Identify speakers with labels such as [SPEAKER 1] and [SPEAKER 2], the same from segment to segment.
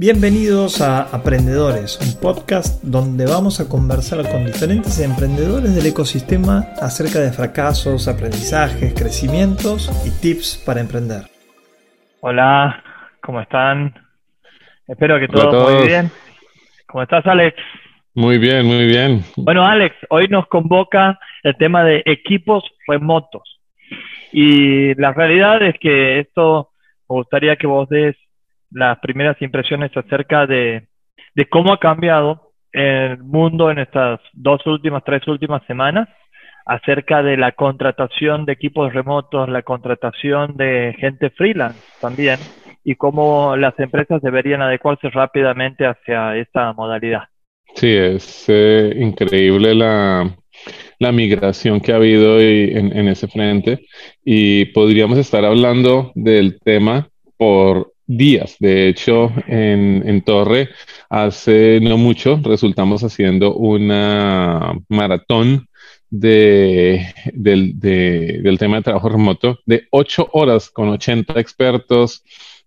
[SPEAKER 1] Bienvenidos a Aprendedores, un podcast donde vamos a conversar con diferentes emprendedores del ecosistema acerca de fracasos, aprendizajes, crecimientos y tips para emprender.
[SPEAKER 2] Hola, ¿cómo están? Espero que todo muy bien. ¿Cómo estás, Alex?
[SPEAKER 3] Muy bien, muy bien.
[SPEAKER 2] Bueno, Alex, hoy nos convoca el tema de equipos remotos. Y la realidad es que esto me gustaría que vos des las primeras impresiones acerca de, cómo ha cambiado el mundo en estas dos últimas, tres últimas semanas, acerca de la contratación de equipos remotos, la contratación de gente freelance también, y cómo las empresas deberían adecuarse rápidamente hacia esta modalidad.
[SPEAKER 3] Sí, es eh, increíble la, migración que ha habido en, en, ese frente y podríamos estar hablando del tema por días. De hecho, en, Torre, hace no mucho, resultamos haciendo una maratón de, del, tema de trabajo remoto de ocho horas con 80 expertos.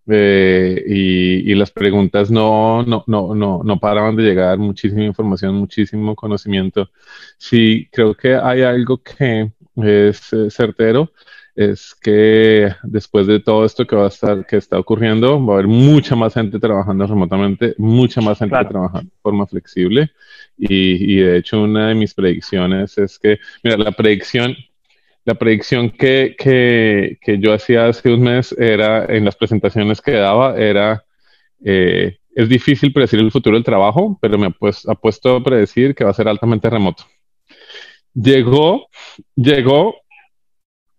[SPEAKER 3] Eh, y, las preguntas no, no, no, no, no paraban de llegar, muchísima información, muchísimo conocimiento. Sí, creo que hay algo que es eh, certero es que después de todo esto que va a estar, que está ocurriendo, va a haber mucha más gente trabajando remotamente, mucha más gente trabajando de forma flexible. Y, de hecho, una de mis predicciones es que, mira, la predicción, la predicción que, que, que yo hacía hace un mes era, en las presentaciones que daba, era, eh, es difícil predecir el futuro del trabajo, pero me apuesto a predecir que va a ser altamente remoto. Llegó, llegó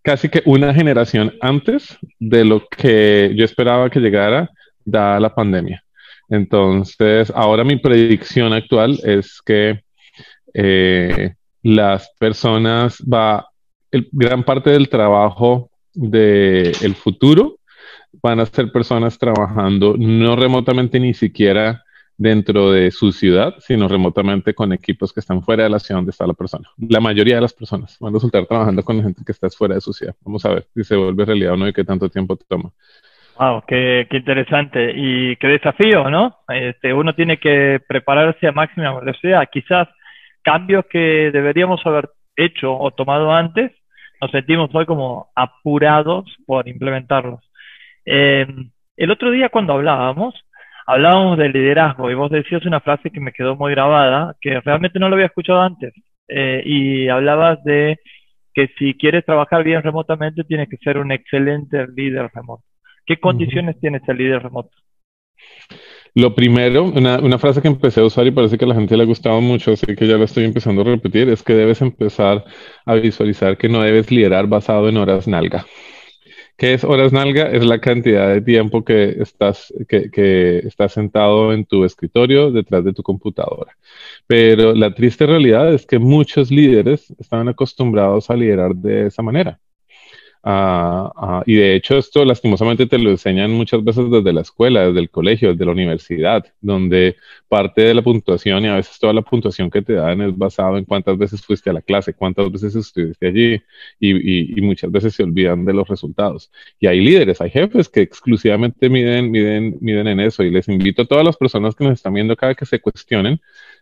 [SPEAKER 3] casi que una generación antes de lo que yo esperaba que llegara, dada la pandemia. Entonces, ahora mi predicción actual es que eh, las personas va, el, gran parte del trabajo del futuro van a ser personas trabajando no remotamente ni siquiera dentro de su ciudad, sino remotamente con equipos que están fuera de la ciudad donde está la persona. La mayoría de las personas van a resultar trabajando con gente que está fuera de su ciudad. Vamos a ver si se vuelve realidad o no y qué tanto tiempo toma.
[SPEAKER 2] Wow, qué, qué interesante y qué desafío, ¿no? Este, uno tiene que prepararse a máxima velocidad. Quizás cambios que deberíamos haber hecho o tomado antes, nos sentimos hoy como apurados por implementarlos. Eh, el otro día cuando hablábamos, hablábamos de liderazgo y vos decías una frase que me quedó muy grabada, que realmente no lo había escuchado antes, eh, y hablabas de que si quieres trabajar bien remotamente tienes que ser un excelente líder remoto. ¿Qué condiciones tiene ese líder remoto?
[SPEAKER 3] Lo primero, una, una, frase que empecé a usar y parece que a la gente le ha gustado mucho, así que ya la estoy empezando a repetir, es que debes empezar a visualizar que no debes liderar basado en horas nalga. ¿Qué es horas nalga? Es la cantidad de tiempo que estás, que, que estás sentado en tu escritorio detrás de tu computadora. Pero la triste realidad es que muchos líderes están acostumbrados a liderar de esa manera. Ah, ah, y de hecho esto lastimosamente te lo enseñan muchas veces desde la escuela, desde el colegio, desde la universidad, donde parte de la puntuación y a veces toda la puntuación que te dan es basado en cuántas veces fuiste a la clase, cuántas veces estuviste allí y, muchas veces se olvidan de los resultados. Y hay líderes, hay jefes que exclusivamente miden, miden, miden en eso y les invito a todas las personas que nos están viendo acá que se cuestionen,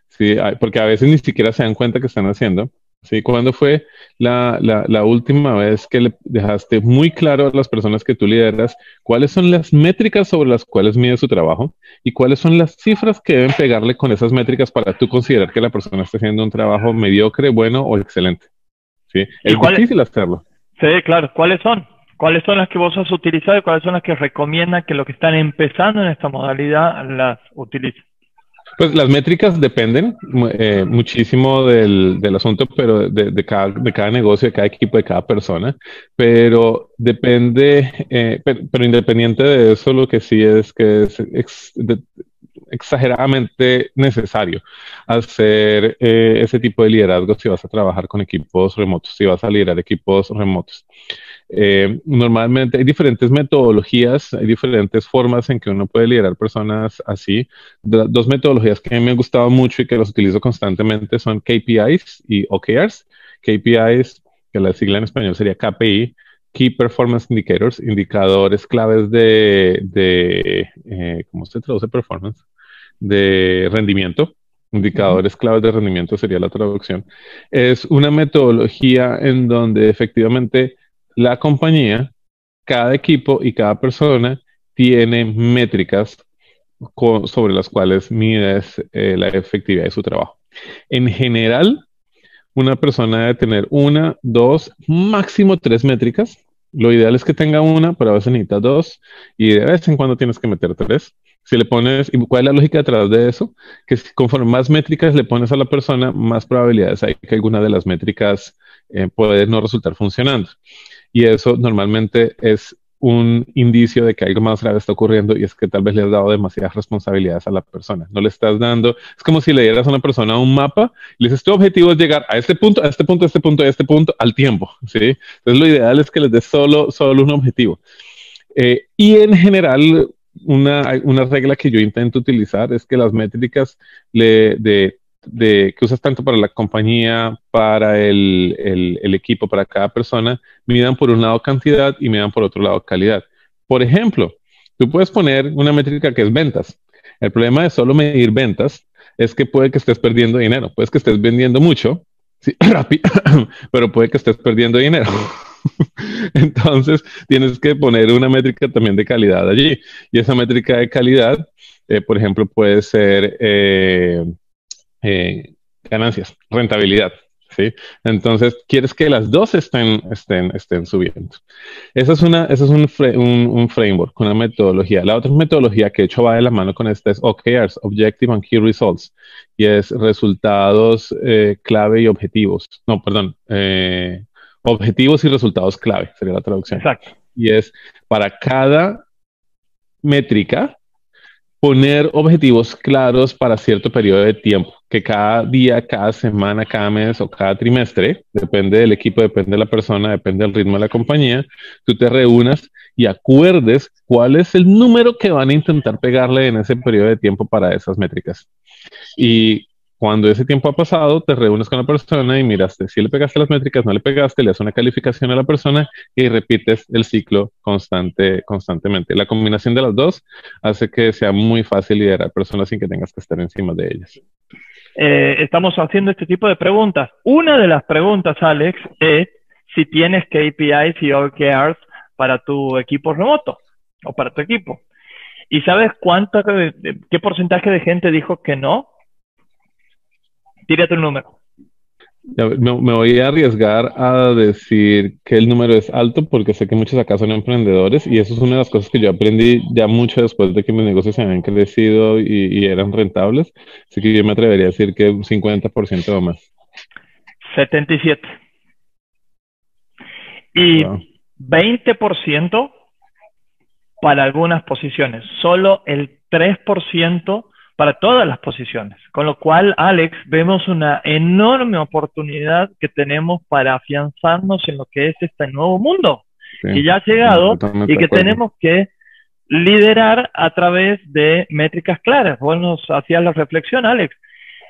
[SPEAKER 3] ¿sí? porque a veces ni siquiera se dan cuenta que están haciendo ¿sí? ¿Cuándo fue la, la, última vez que le dejaste muy claro a las personas que tú lideras cuáles son las métricas sobre las cuales mide su trabajo y cuáles son las cifras que deben pegarle con esas métricas para tú considerar que la persona está haciendo un trabajo mediocre, bueno o excelente? ¿Sí? Es difícil hacerlo.
[SPEAKER 2] Sí, claro. ¿Cuáles son? ¿Cuáles son las que vos has utilizado y cuáles son las que recomiendan que los que están empezando en esta modalidad las utilicen?
[SPEAKER 3] Pues las métricas dependen eh, muchísimo del, del, asunto, pero de, cada, de cada negocio, de cada equipo, de cada persona. Pero depende, eh, pero, independiente de eso, lo que sí es que es exageradamente necesario hacer eh, ese tipo de liderazgo si vas a trabajar con equipos remotos, si vas a liderar equipos remotos. Eh, normalmente hay diferentes metodologías, hay diferentes formas en que uno puede liderar personas así. dos metodologías que a mí me han gustado mucho y que las utilizo constantemente son KPIs y OKRs. KPIs, que la sigla en español sería KPI, Key Performance Indicators, indicadores claves de, de eh, ¿cómo se traduce performance? De rendimiento. Indicadores claves de rendimiento sería la traducción. Es una metodología en donde efectivamente la compañía, cada equipo y cada persona tiene métricas sobre las cuales mides eh, la efectividad de su trabajo. En general, una persona debe tener una, dos, máximo tres métricas. Lo ideal es que tenga una, pero a veces necesita dos y de vez en cuando tienes que meter tres. Si le pones, ¿y cuál es la lógica detrás de eso? Que conforme más métricas le pones a la persona, más probabilidades hay que alguna de las métricas eh, puede no resultar funcionando. Y eso normalmente es un indicio de que algo más grave está ocurriendo y es que tal vez le has dado demasiadas responsabilidades a la persona. No le estás dando, es como si le dieras a una persona un mapa y le dices, tu objetivo es llegar a este punto, a este punto, a este punto, a este punto, al tiempo, ¿sí? Entonces lo ideal es que les des solo, solo un objetivo. Eh, y en general, una, una, regla que yo intento utilizar es que las métricas de de, que usas tanto para la compañía, para el, el, equipo, para cada persona, midan por un lado cantidad y midan por otro lado calidad. Por ejemplo, tú puedes poner una métrica que es ventas. El problema de solo medir ventas es que puede que estés perdiendo dinero, puedes que estés vendiendo mucho, sí, pero puede que estés perdiendo dinero. Entonces, tienes que poner una métrica también de calidad allí. Y esa métrica de calidad, eh, por ejemplo, puede ser eh, eh, ganancias, rentabilidad. ¿sí? Entonces, quieres que las dos estén, estén, estén subiendo. Esa es, una, ese es un, un, framework, una metodología. La otra metodología que he hecho va de la mano con esta es OKRs, Objective and Key Results, y es resultados eh, clave y objetivos. No, perdón, eh, objetivos y resultados clave, sería la traducción.
[SPEAKER 2] Exacto.
[SPEAKER 3] Y es para cada métrica, poner objetivos claros para cierto periodo de tiempo, que cada día, cada semana, cada mes o cada trimestre, depende del equipo, depende de la persona, depende del ritmo de la compañía, tú te reúnas y acuerdes cuál es el número que van a intentar pegarle en ese periodo de tiempo para esas métricas. Y cuando ese tiempo ha pasado, te reúnes con la persona y miraste si le pegaste las métricas, no le pegaste, le das una calificación a la persona y repites el ciclo constante, constantemente. La combinación de las dos hace que sea muy fácil liderar personas sin que tengas que estar encima de ellas.
[SPEAKER 2] Eh, estamos haciendo este tipo de preguntas. Una de las preguntas, Alex, es si tienes KPIs y OKRs para tu equipo remoto o para tu equipo. ¿Y sabes cuánto, qué porcentaje de gente dijo que no? Tírate un número.
[SPEAKER 3] Me, voy a arriesgar a decir que el número es alto porque sé que muchos acá son emprendedores y eso es una de las cosas que yo aprendí ya mucho después de que mis negocios se habían crecido y, eran rentables. Así que yo me atrevería a decir que un 50% o más.
[SPEAKER 2] 77. Y 20% para algunas posiciones. Solo el 3% para todas las posiciones. Con lo cual, Alex, vemos una enorme oportunidad que tenemos para afianzarnos en lo que es este nuevo mundo que ya ha llegado y que tenemos que liderar a través de métricas claras. Vos nos hacías la reflexión, Alex.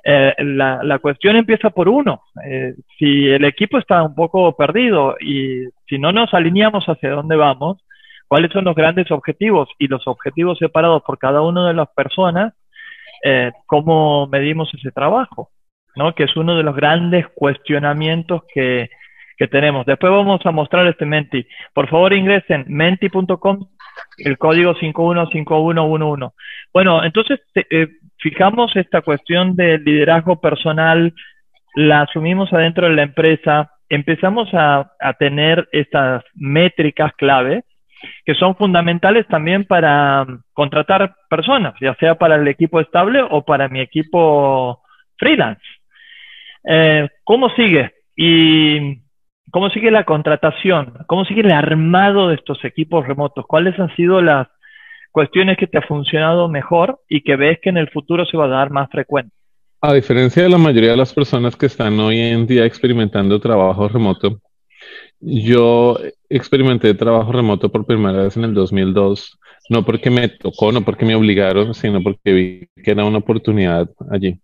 [SPEAKER 2] Eh, la, cuestión empieza por uno. Eh, si el equipo está un poco perdido y si no nos alineamos hacia dónde vamos, cuáles son los grandes objetivos y los objetivos separados por cada una de las personas, eh, cómo medimos ese trabajo, ¿no? Que es uno de los grandes cuestionamientos que, que tenemos. Después vamos a mostrar este Menti. Por favor ingresen menti.com, el código 515111. Bueno, entonces eh, fijamos esta cuestión del liderazgo personal, la asumimos adentro de la empresa, empezamos a, a tener estas métricas clave que son fundamentales también para um, contratar personas, ya sea para el equipo estable o para mi equipo freelance. Eh, ¿Cómo sigue? Y cómo sigue la contratación, cómo sigue el armado de estos equipos remotos, cuáles han sido las cuestiones que te ha funcionado mejor y que ves que en el futuro se va a dar más frecuente.
[SPEAKER 3] A diferencia de la mayoría de las personas que están hoy en día experimentando trabajo remoto, yo experimenté trabajo remoto por primera vez en el 2002, no porque me tocó, no porque me obligaron, sino porque vi que era una oportunidad allí.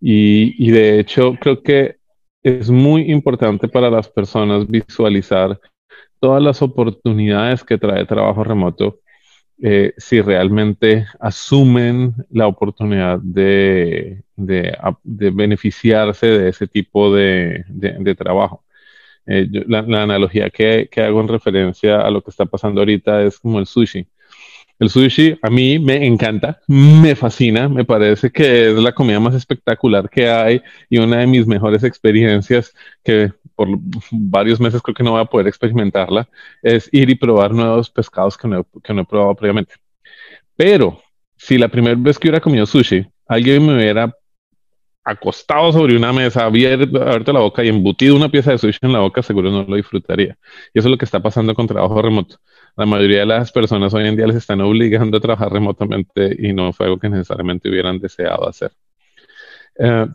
[SPEAKER 3] Y, de hecho creo que es muy importante para las personas visualizar todas las oportunidades que trae trabajo remoto eh, si realmente asumen la oportunidad de, beneficiarse de ese tipo de, trabajo. Eh, la, analogía que, que, hago en referencia a lo que está pasando ahorita es como el sushi. El sushi a mí me encanta, me fascina, me parece que es la comida más espectacular que hay y una de mis mejores experiencias que por varios meses creo que no voy a poder experimentarla, es ir y probar nuevos pescados que no, que no he probado previamente. Pero si la primera vez que hubiera comido sushi, alguien me hubiera acostado sobre una mesa, abierto, abierto la boca y embutido una pieza de sushi en la boca, seguro no lo disfrutaría. Y eso es lo que está pasando con trabajo remoto. La mayoría de las personas hoy en día les están obligando a trabajar remotamente y no fue algo que necesariamente hubieran deseado hacer. Eh,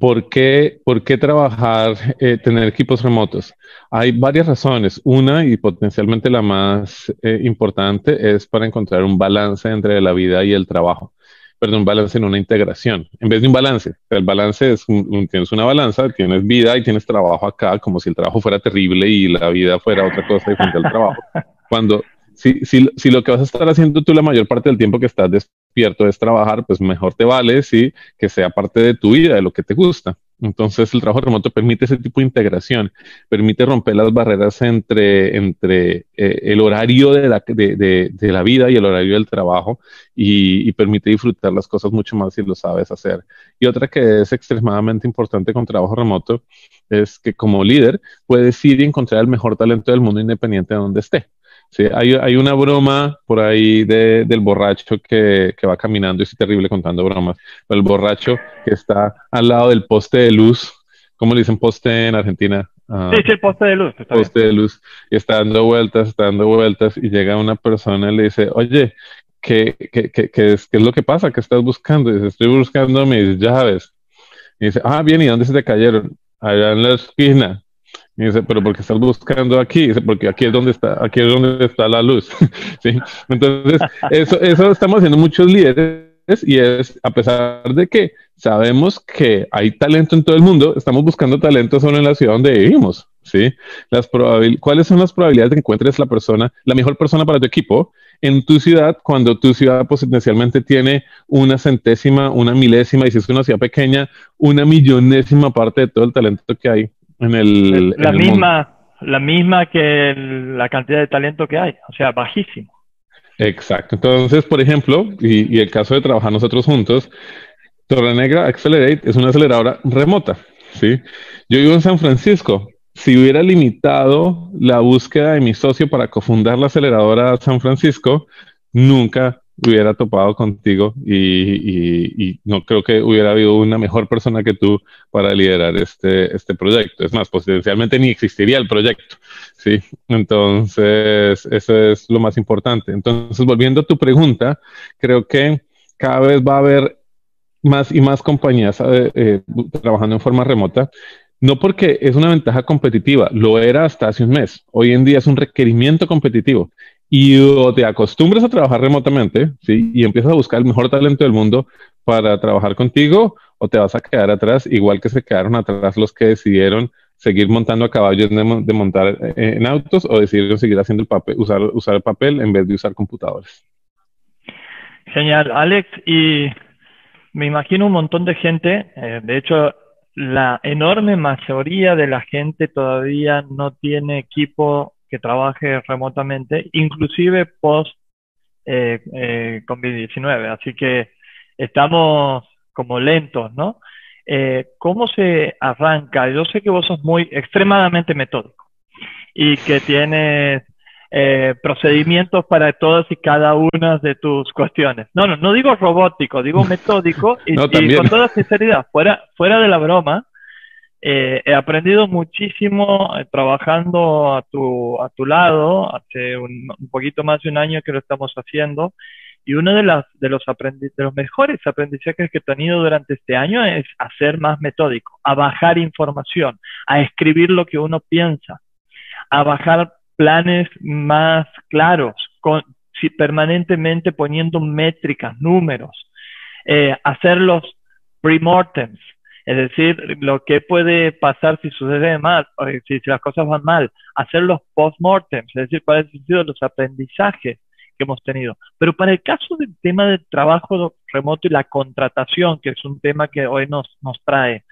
[SPEAKER 3] ¿Por qué, ¿Por qué, trabajar, eh, tener equipos remotos? Hay varias razones. Una y potencialmente la más eh, importante es para encontrar un balance entre la vida y el trabajo. Perdón, un balance en una integración, en vez de un balance. El balance es, tienes una balanza, tienes vida y tienes trabajo acá, como si el trabajo fuera terrible y la vida fuera otra cosa diferente al trabajo. Cuando si, si, si, lo que vas a estar haciendo tú la mayor parte del tiempo que estás despierto es trabajar, pues mejor te vale sí, que sea parte de tu vida, de lo que te gusta. Entonces el trabajo remoto permite ese tipo de integración, permite romper las barreras entre, entre eh, el horario de la, de, de, la, vida y el horario del trabajo y, y, permite disfrutar las cosas mucho más si lo sabes hacer. Y otra que es extremadamente importante con trabajo remoto es que como líder puedes ir y encontrar el mejor talento del mundo independiente de donde esté. Sí, hay, hay, una broma por ahí de, del borracho que, que, va caminando y es terrible contando bromas. El borracho que está al lado del poste de luz, ¿cómo le dicen poste en Argentina?
[SPEAKER 2] Uh, sí, sí, el poste de luz.
[SPEAKER 3] poste de luz. Y está dando vueltas, está dando vueltas y llega una persona y le dice, oye, ¿qué, qué, qué, qué es, ¿qué es lo que pasa? ¿Qué estás buscando? Y dice, estoy buscando mis llaves. Y dice, ah, bien, ¿y dónde se te cayeron? Allá en la esquina. Y dice, pero ¿por qué estás buscando aquí? Dice, porque aquí es donde está, aquí es donde está la luz. Entonces, eso, eso estamos haciendo muchos líderes y es, a pesar de que sabemos que hay talento en todo el mundo, estamos buscando talento solo en la ciudad donde vivimos. ¿sí? Las ¿Cuáles son las probabilidades de que encuentres la persona, la mejor persona para tu equipo en tu ciudad cuando tu ciudad potencialmente tiene una centésima, una milésima, y si es una ciudad pequeña, una millonésima parte de todo el talento que hay en el,
[SPEAKER 2] la misma la misma que la cantidad de talento que hay, o sea, bajísimo.
[SPEAKER 3] Exacto. Entonces, por ejemplo, y, el caso de trabajar nosotros juntos, Torre Negra Accelerate es una aceleradora remota. ¿sí? Yo vivo en San Francisco. Si hubiera limitado la búsqueda de mi socio para cofundar la aceleradora San Francisco, nunca hubiera topado contigo y, no creo que hubiera habido una mejor persona que tú para liderar este, este proyecto. Es más, potencialmente ni existiría el proyecto. Sí, entonces eso es lo más importante. Entonces, volviendo a tu pregunta, creo que cada vez va a haber más y más compañías eh, eh, trabajando en forma remota. No porque es una ventaja competitiva, lo era hasta hace un mes. Hoy en día es un requerimiento competitivo y o te acostumbras a trabajar remotamente, ¿sí? Y empiezas a buscar el mejor talento del mundo para trabajar contigo, o te vas a quedar atrás, igual que se quedaron atrás los que decidieron seguir montando a caballos de, montar eh, en autos o decidieron seguir haciendo el papel, usar, usar el papel en vez de usar computadores.
[SPEAKER 2] Genial, Alex, y me imagino un montón de gente, eh, de hecho, la enorme mayoría de la gente todavía no tiene equipo que trabaje remotamente, inclusive post eh, eh, COVID-19. Así que estamos como lentos, ¿no? Eh, ¿Cómo se arranca? Yo sé que vos sos muy extremadamente metódico y que tienes eh, procedimientos para todas y cada una de tus cuestiones. No, no, no digo robótico, digo metódico y, y con toda sinceridad, fuera, fuera de la broma, eh, he aprendido muchísimo eh, trabajando a tu, lado, hace un, poquito más de un año que lo estamos haciendo, y uno de, las, de, los de los mejores aprendizajes que he tenido durante este año es a ser más metódico, a bajar información, a escribir lo que uno piensa, a bajar planes más claros, permanentemente poniendo métricas, números, eh, hacer los pre-mortems, Es decir, lo que puede pasar si sucede mal, si, si las cosas van mal, hacer los post-mortems, es decir, cuáles han sido los aprendizajes que hemos tenido. Pero para el caso del tema del trabajo remoto y la contratación, que es un tema que hoy nos, nos trae,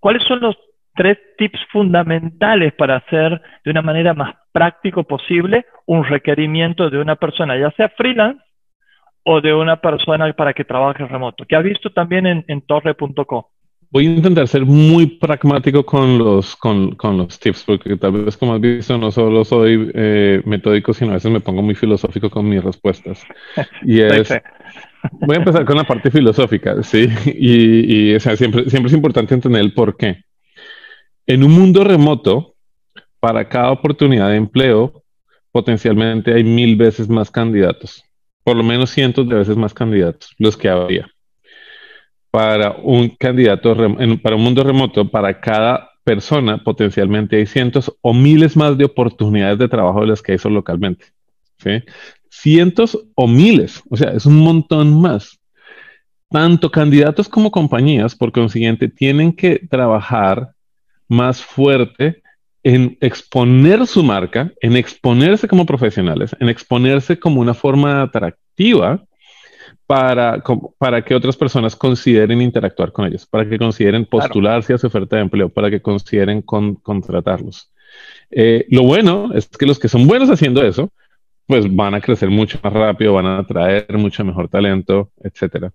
[SPEAKER 2] ¿cuáles son los tres tips fundamentales para hacer de una manera más práctico posible un requerimiento de una persona, ya sea freelance o de una persona para que trabaje remoto, que ha visto también en, en torre.co.
[SPEAKER 3] Voy a intentar ser muy pragmático con los, con, con, los tips, porque tal vez como has visto, no solo soy eh, metódico, sino a veces me pongo muy filosófico con mis respuestas. Y es, voy a empezar con la parte filosófica, ¿sí? Y, y o sea, siempre, siempre es importante entender el por qué. En un mundo remoto, para cada oportunidad de empleo, potencialmente hay mil veces más candidatos, por lo menos cientos de veces más candidatos, los que había para un candidato, para un mundo remoto, para cada persona potencialmente hay cientos o miles más de oportunidades de trabajo de las que hay localmente. ¿sí? Cientos o miles, o sea, es un montón más. Tanto candidatos como compañías, por consiguiente, tienen que trabajar más fuerte en exponer su marca, en exponerse como profesionales, en exponerse como una forma atractiva para, para que otras personas consideren interactuar con ellos, para que consideren postularse a su oferta de empleo, para que consideren contratarlos. Eh, lo bueno es que los que son buenos haciendo eso, pues van a crecer mucho más rápido, van a atraer mucho mejor talento, etcétera.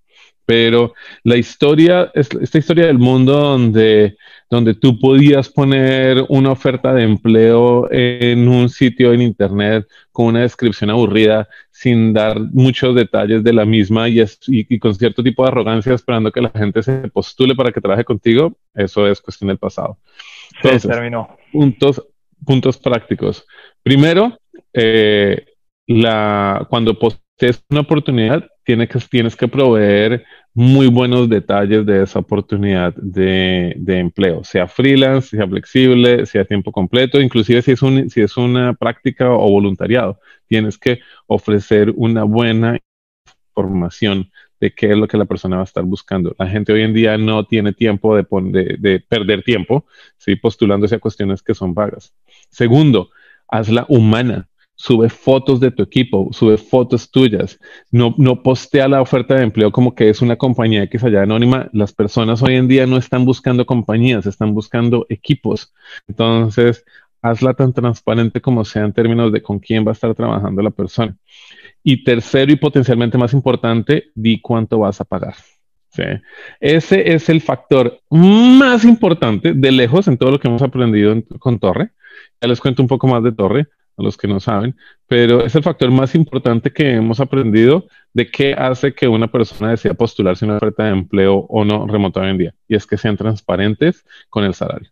[SPEAKER 3] Pero la historia, esta historia del mundo donde, donde tú podías poner una oferta de empleo en un sitio en internet con una descripción aburrida, sin dar muchos detalles de la misma y, y, con cierto tipo de arrogancia esperando que la gente se postule para que trabaje contigo, eso es cuestión del pasado.
[SPEAKER 2] Entonces, terminó.
[SPEAKER 3] Puntos, puntos prácticos. Primero, eh, la, cuando postees una oportunidad, tienes que, tienes que proveer muy buenos detalles de esa oportunidad de, de, empleo, sea freelance, sea flexible, sea tiempo completo, inclusive si es, un, si es una práctica o voluntariado, tienes que ofrecer una buena información de qué es lo que la persona va a estar buscando. La gente hoy en día no tiene tiempo de, de, de perder tiempo, ¿sí? postulándose a cuestiones que son vagas. Segundo, hazla humana sube fotos de tu equipo, sube fotos tuyas, no, no postea la oferta de empleo como que es una compañía X allá anónima. Las personas hoy en día no están buscando compañías, están buscando equipos. Entonces, hazla tan transparente como sea en términos de con quién va a estar trabajando la persona. Y tercero y potencialmente más importante, di cuánto vas a pagar. Ese es el factor más importante de lejos en todo lo que hemos aprendido con Torre. Ya les cuento un poco más de Torre a los que no saben, pero es el factor más importante que hemos aprendido de qué hace que una persona decida postularse una oferta de empleo o no remota hoy en día, y es que sean transparentes con el salario.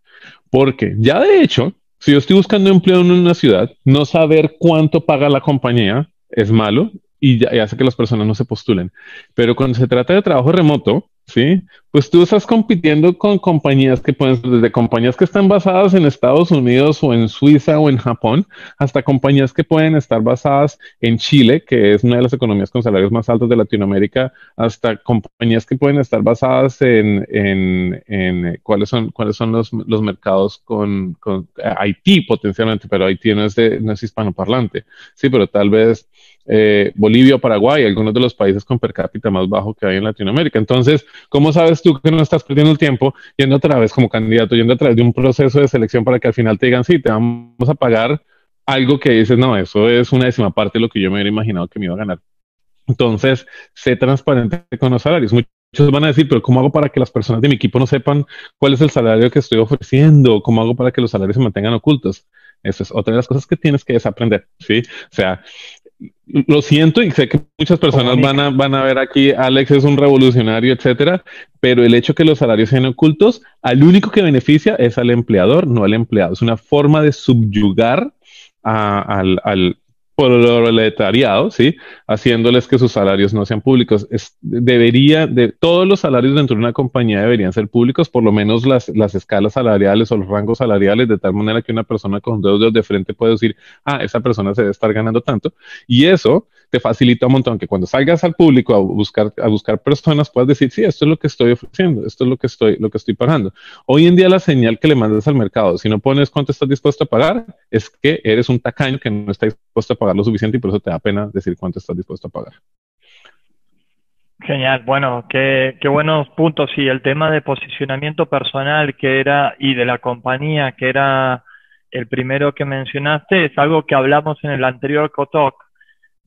[SPEAKER 3] Porque ya de hecho, si yo estoy buscando empleo en una ciudad, no saber cuánto paga la compañía es malo y hace que las personas no se postulen. Pero cuando se trata de trabajo remoto, ¿sí? Pues tú estás compitiendo con compañías que pueden desde compañías que están basadas en Estados Unidos o en Suiza o en Japón, hasta compañías que pueden estar basadas en Chile, que es una de las economías con salarios más altos de Latinoamérica, hasta compañías que pueden estar basadas en, en, en cuáles son, cuáles son los, los mercados con, con Haití potencialmente, pero Haití no es, de, no es hispanoparlante, sí, pero tal vez eh, Bolivia Paraguay, algunos de los países con per cápita más bajo que hay en Latinoamérica. Entonces, ¿cómo sabes tú que no estás perdiendo el tiempo yendo otra vez como candidato, yendo a través de un proceso de selección para que al final te digan, sí, te vamos a pagar algo que dices, no, eso es una décima parte de lo que yo me hubiera imaginado que me iba a ganar? Entonces, sé transparente con los salarios. Muchos van a decir, pero ¿cómo hago para que las personas de mi equipo no sepan cuál es el salario que estoy ofreciendo? ¿Cómo hago para que los salarios se mantengan ocultos? Esa es otra de las cosas que tienes que desaprender, ¿sí? O sea, lo siento y sé que muchas personas van a, van a ver aquí, Alex es un revolucionario, etcétera, pero el hecho que los salarios sean ocultos, al único que beneficia es al empleador, no al empleado. Es una forma de subyugar al, al, proletariado, ¿sí? Haciéndoles que sus salarios no sean públicos. debería, de todos los salarios dentro de una compañía deberían ser públicos, por lo menos las, las escalas salariales o los rangos salariales, de tal manera que una persona con dos dedos de frente puede decir, ah, esa persona se debe estar ganando tanto. Y eso te facilita un montón que cuando salgas al público a buscar, a buscar personas puedas decir, sí, esto es lo que estoy ofreciendo, esto es lo que estoy, lo que estoy pagando. Hoy en día la señal que le mandas al mercado, si no pones cuánto estás dispuesto a pagar, es que eres un tacaño que no está dispuesto a pagar lo suficiente y por eso te da pena decir cuánto estás dispuesto a pagar.
[SPEAKER 2] Genial, bueno, qué, qué buenos puntos. Y el tema de posicionamiento personal que era y de la compañía que era el primero que mencionaste es algo que hablamos en el anterior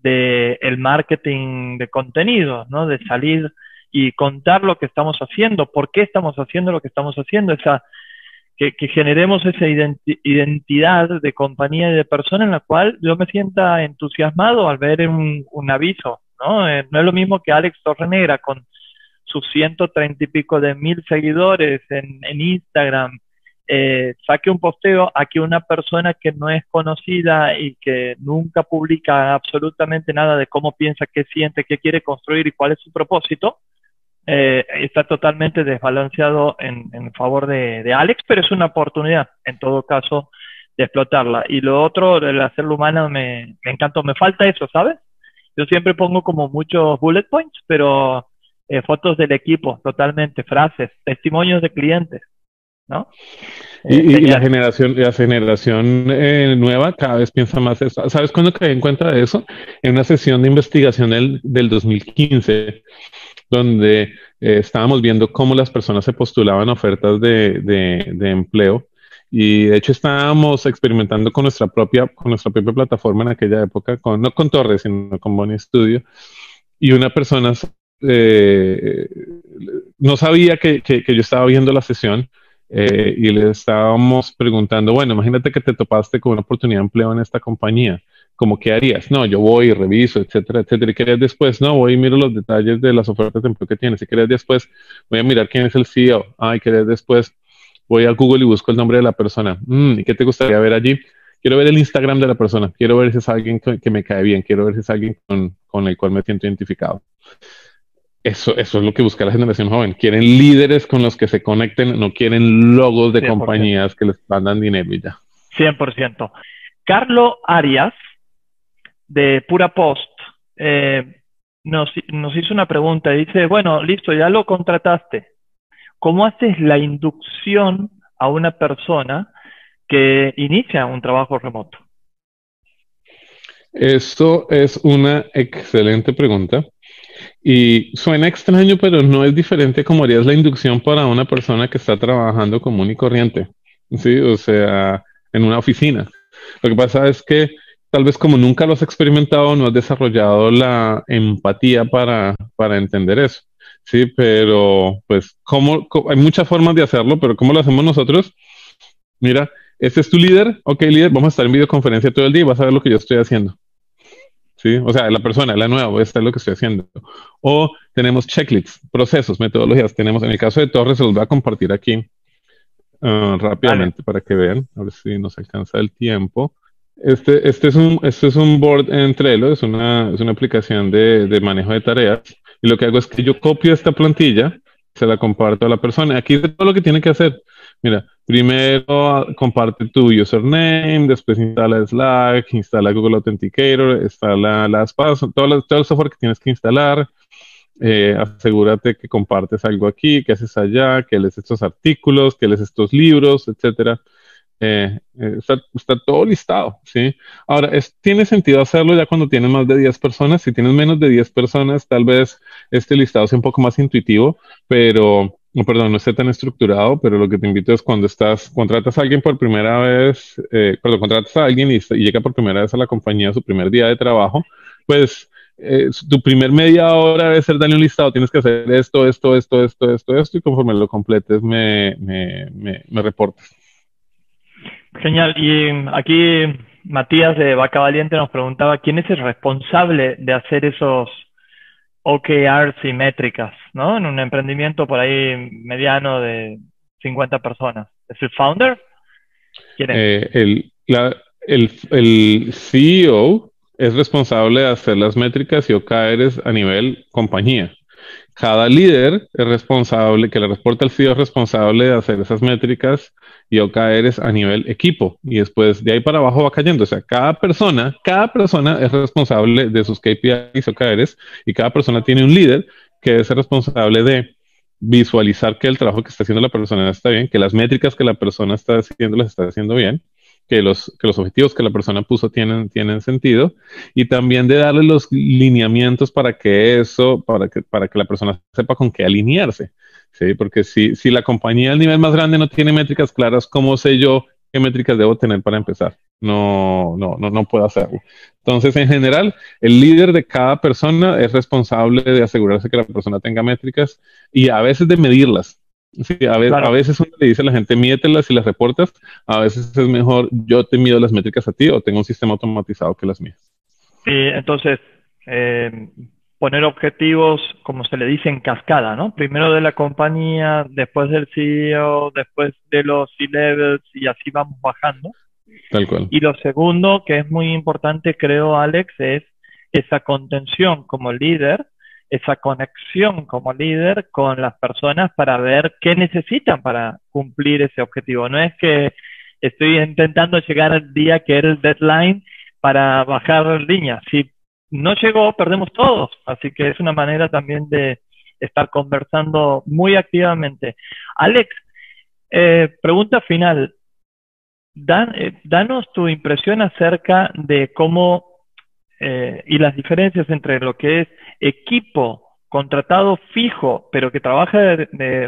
[SPEAKER 2] Cotalk de marketing de contenidos, ¿no? De salir y contar lo que estamos haciendo, por qué estamos haciendo lo que estamos haciendo, esa que, generemos esa identidad de compañía y de persona en la cual yo me sienta entusiasmado al ver un, aviso, ¿no? Eh, no es lo mismo que Alex Torrenegra con sus 130 y pico de mil seguidores en Instagram, eh, saque un posteo a que una persona que no es conocida y que nunca publica absolutamente nada de cómo piensa, qué siente, qué quiere construir y cuál es su propósito, eh, está totalmente desbalanceado en, favor de, Alex, pero es una oportunidad, en todo caso, de explotarla. Y lo otro, el hacerlo humano, me, me encantó. Me falta eso, ¿sabes? Yo siempre pongo como muchos bullet points, pero eh, fotos del equipo, totalmente, frases, testimonios de clientes. ¿No?
[SPEAKER 3] Y, eh, la generación, la generación eh, nueva cada vez piensa más eso. ¿Sabes cuándo caí en cuenta de eso? En una sesión de investigación del, del 2015, donde eh, estábamos viendo cómo las personas se postulaban ofertas de, de, de, empleo. Y de hecho estábamos experimentando con nuestra propia, con nuestra propia plataforma en aquella época, con, no con Torres, sino con Bonnie Studio. Y una persona no sabía que, que, que yo estaba viendo la sesión eh, y le estábamos preguntando, bueno, imagínate que te topaste con una oportunidad de empleo en esta compañía, ¿cómo qué harías? No, yo voy y reviso, etcétera, etcétera. ¿Y querías después? No, voy y miro los detalles de las ofertas de empleo que tienes. Si querías después, voy a mirar quién es el CEO. Ay, querías después, voy a Google y busco el nombre de la persona. Mm, ¿Y qué te gustaría ver allí? Quiero ver el Instagram de la persona. Quiero ver si es alguien que, me cae bien. Quiero ver si es alguien con, con el cual me siento identificado. Eso, eso es lo que busca la generación joven. Quieren líderes con los que se conecten, no quieren logos de compañías que les mandan dinero y ya.
[SPEAKER 2] 100%. Carlo Arias, de Pura Post, eh, nos, nos hizo una pregunta. Dice, bueno, listo, ya lo contrataste. ¿Cómo haces la inducción a una persona que inicia un trabajo remoto?
[SPEAKER 3] Esto es una excelente pregunta. Y suena extraño, pero no es diferente como harías la inducción para una persona que está trabajando común y corriente, ¿sí? O sea, en una oficina. Lo que pasa es que tal vez como nunca lo has experimentado, no has desarrollado la empatía para, para entender eso, ¿sí? Pero, pues, ¿cómo, hay muchas formas de hacerlo, pero ¿cómo lo hacemos nosotros? Mira, este es tu líder, ok, líder, vamos a estar en videoconferencia todo el día y vas a ver lo que yo estoy haciendo. ¿Sí? O sea, la persona, la nueva, esta es lo que estoy haciendo. O tenemos checklists, procesos, metodologías. Tenemos, en el caso de Torres, se los voy a compartir aquí uh, rápidamente para que vean, a ver si nos alcanza el tiempo. Este, este, es, un, este es un board en Trello, es una, es una aplicación de, de manejo de tareas. Y lo que hago es que yo copio esta plantilla, se la comparto a la persona. Aquí es todo lo que tiene que hacer. Mira, primero comparte tu username, después instala Slack, instala Google Authenticator, instala las todo, todo el software que tienes que instalar. Eh, asegúrate que compartes algo aquí, que haces allá, que lees estos artículos, que lees estos libros, etcétera. Eh, eh, está, todo listado, ¿sí? Ahora, tiene sentido hacerlo ya cuando tienes más de 10 personas. Si tienes menos de 10 personas, tal vez este listado sea un poco más intuitivo, pero no, perdón, no esté tan estructurado, pero lo que te invito es cuando estás, contratas a alguien por primera vez, eh, cuando contratas a alguien y, llega por primera vez a la compañía, su primer día de trabajo, pues eh, tu primer media hora debe ser darle un listado, tienes que hacer esto, esto, esto, esto, esto, esto, y conforme lo completes me, me, me, me reportes.
[SPEAKER 2] Genial. Y aquí Matías de Vaca Valiente nos preguntaba quién es el responsable de hacer esos OKRs y métricas, ¿no? En un emprendimiento por ahí mediano de 50 personas. ¿Es el founder?
[SPEAKER 3] Eh, el, el, el, CEO es responsable de hacer las métricas y OKRs a nivel compañía. Cada líder es responsable, que le reporta al CEO es responsable de hacer esas métricas y OKRs a nivel equipo. Y después de ahí para abajo va cayendo. O sea, cada persona, cada persona es responsable de sus KPIs, OKRs, y cada persona tiene un líder que es responsable de visualizar que el trabajo que está haciendo la persona está bien, que las métricas que la persona está haciendo las está haciendo bien, que los, que los objetivos que la persona puso tienen, tienen sentido y también de darle los lineamientos para que eso, para que, para que la persona sepa con qué alinearse. ¿sí? Porque si, si la compañía al nivel más grande no tiene métricas claras, ¿cómo sé yo qué métricas debo tener para empezar? No, no, no, no puedo hacerlo. Entonces, en general, el líder de cada persona es responsable de asegurarse que la persona tenga métricas y a veces de medirlas. Sí, a, veces, a veces uno le dice a la gente, mídetelas y las reportas. A veces es mejor, yo te mido las métricas a ti o tengo un sistema automatizado que las mías.
[SPEAKER 2] Sí, entonces, eh, poner objetivos, como se le dice, en cascada, ¿no? Primero de la compañía, después del CEO, después de los C-levels y así vamos bajando.
[SPEAKER 3] Tal cual.
[SPEAKER 2] Y lo segundo, que es muy importante, creo, Alex, es esa contención como líder esa conexión como líder con las personas para ver qué necesitan para cumplir ese objetivo. No es que estoy intentando llegar al día que era el deadline para bajar líneas. Si no llegó, perdemos todos. Así que es una manera también de estar conversando muy activamente. Alex, eh, pregunta final. Dan, eh, danos tu impresión acerca de cómo eh, y las diferencias entre lo que es equipo contratado fijo, pero que trabaja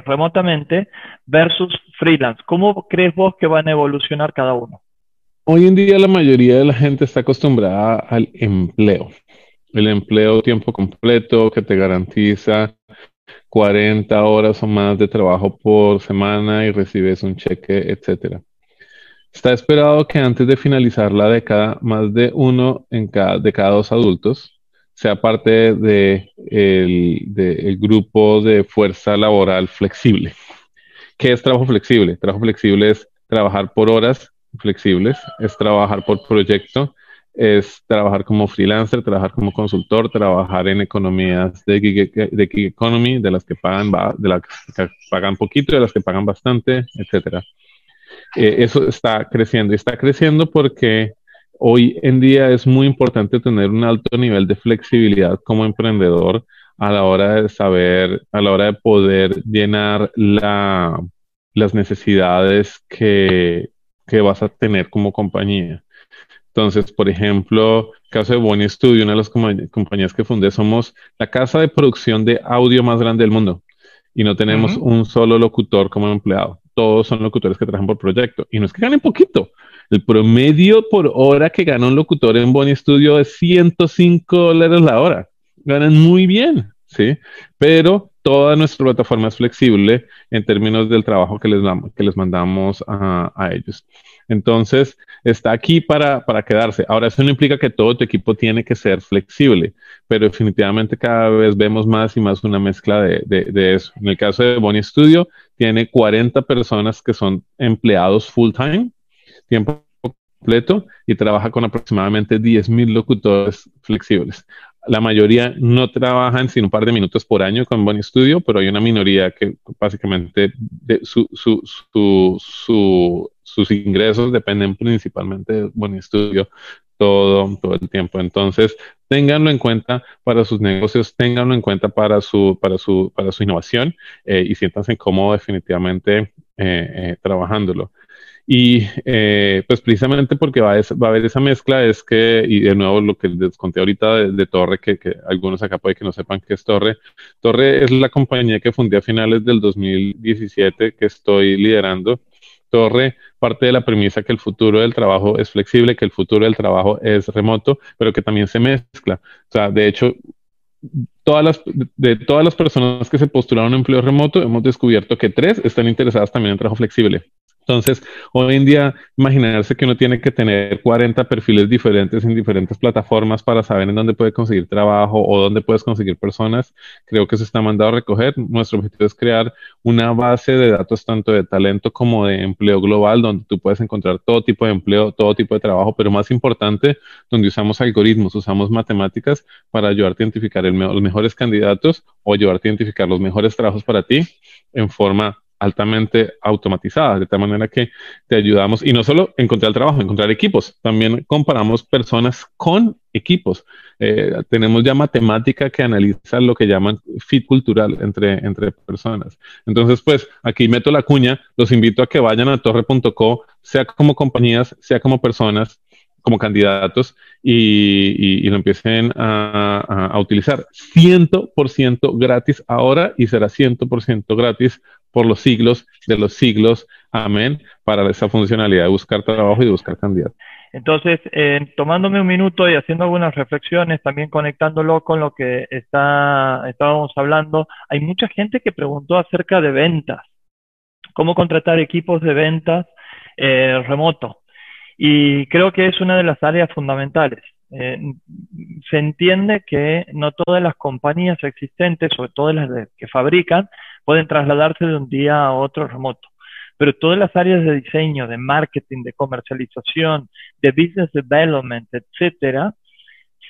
[SPEAKER 2] remotamente, versus freelance. ¿Cómo crees vos que van a evolucionar cada uno?
[SPEAKER 3] Hoy en día la mayoría de la gente está acostumbrada al empleo. El empleo tiempo completo que te garantiza 40 horas o más de trabajo por semana y recibes un cheque, etcétera. Está esperado que antes de finalizar la década, más de uno en cada, de cada dos adultos sea parte del de grupo de fuerza laboral flexible. ¿Qué es trabajo flexible? Trabajo flexible es trabajar por horas flexibles, es trabajar por proyecto, es trabajar como freelancer, trabajar como consultor, trabajar en economías de gig, de economy, de las que pagan, de las que pagan poquito, de las que pagan bastante, etcétera. Eh, eso está creciendo. Y está creciendo porque hoy en día es muy importante tener un alto nivel de flexibilidad como emprendedor a la hora de saber, a la hora de poder llenar la, las necesidades que, que vas a tener como compañía. Entonces, por ejemplo, caso de Bonnie Studio, una de las compañías que fundé, somos la casa de producción de audio más grande del mundo y no tenemos un solo locutor como empleado todos son locutores que trabajan por proyecto. Y no es que ganen poquito. El promedio por hora que gana un locutor en Bonnie Studio es 105 dólares la hora. Ganan muy bien, ¿sí? Pero toda nuestra plataforma es flexible en términos del trabajo que les, que les mandamos a, a ellos. Entonces, está aquí para, para, quedarse. Ahora, eso no implica que todo tu equipo tiene que ser flexible, pero definitivamente cada vez vemos más y más una mezcla de, de, eso. En el caso de Bonnie Studio, tiene 40 personas que son empleados full time, tiempo completo, y trabaja con aproximadamente 10.000 locutores flexibles. La mayoría no trabajan sino un par de minutos por año con Bonnie Studio, pero hay una minoría que básicamente sus ingresos dependen principalmente de Bonnie Studio todo, todo el tiempo. Entonces, ténganlo en cuenta para sus negocios, ténganlo en cuenta para su, para su, para su innovación eh, y siéntanse cómodos definitivamente eh, eh, trabajándolo. Y eh, pues precisamente porque va a, va a, haber esa mezcla es que, y de nuevo lo que les conté ahorita de, Torre, que, que, algunos acá puede que no sepan qué es Torre. Torre es la compañía que fundé a finales del 2017 que estoy liderando. Torre parte de la premisa que el futuro del trabajo es flexible, que el futuro del trabajo es remoto, pero que también se mezcla. O sea, de hecho, todas las, de todas las personas que se postularon a empleo remoto, hemos descubierto que tres están interesadas también en trabajo flexible Entonces, hoy en día, imaginarse que uno tiene que tener 40 perfiles diferentes en diferentes plataformas para saber en dónde puede conseguir trabajo o dónde puedes conseguir personas, creo que se está mandado a recoger. Nuestro objetivo es crear una base de datos tanto de talento como de empleo global, donde tú puedes encontrar todo tipo de empleo, todo tipo de trabajo, pero más importante, donde usamos algoritmos, usamos matemáticas para ayudarte a identificar los mejores candidatos o ayudarte a identificar los mejores trabajos para ti en forma altamente automatizadas, de tal manera que te ayudamos, y no solo encontrar trabajo, encontrar equipos, también comparamos personas con equipos. Eh, tenemos ya matemática que analiza lo que llaman fit cultural entre, entre personas. Entonces, pues aquí meto la cuña, los invito a que vayan a torre.co, sea como compañías, sea como personas, como candidatos y, lo empiecen a, a, utilizar 100% gratis ahora y será 100% gratis por los siglos de los siglos. Amén. Para esa funcionalidad de buscar trabajo y de buscar candidatos.
[SPEAKER 2] Entonces, eh, tomándome un minuto y haciendo algunas reflexiones, también conectándolo con lo que está, estábamos hablando, hay mucha gente que preguntó acerca de ventas, cómo contratar equipos de ventas eh, remoto. Y creo que es una de las áreas fundamentales. Eh, se entiende que no todas las compañías existentes, sobre todo las que fabrican, pueden trasladarse de un día a otro remoto. Pero todas las áreas de diseño, de marketing, de comercialización, de business development, etcétera,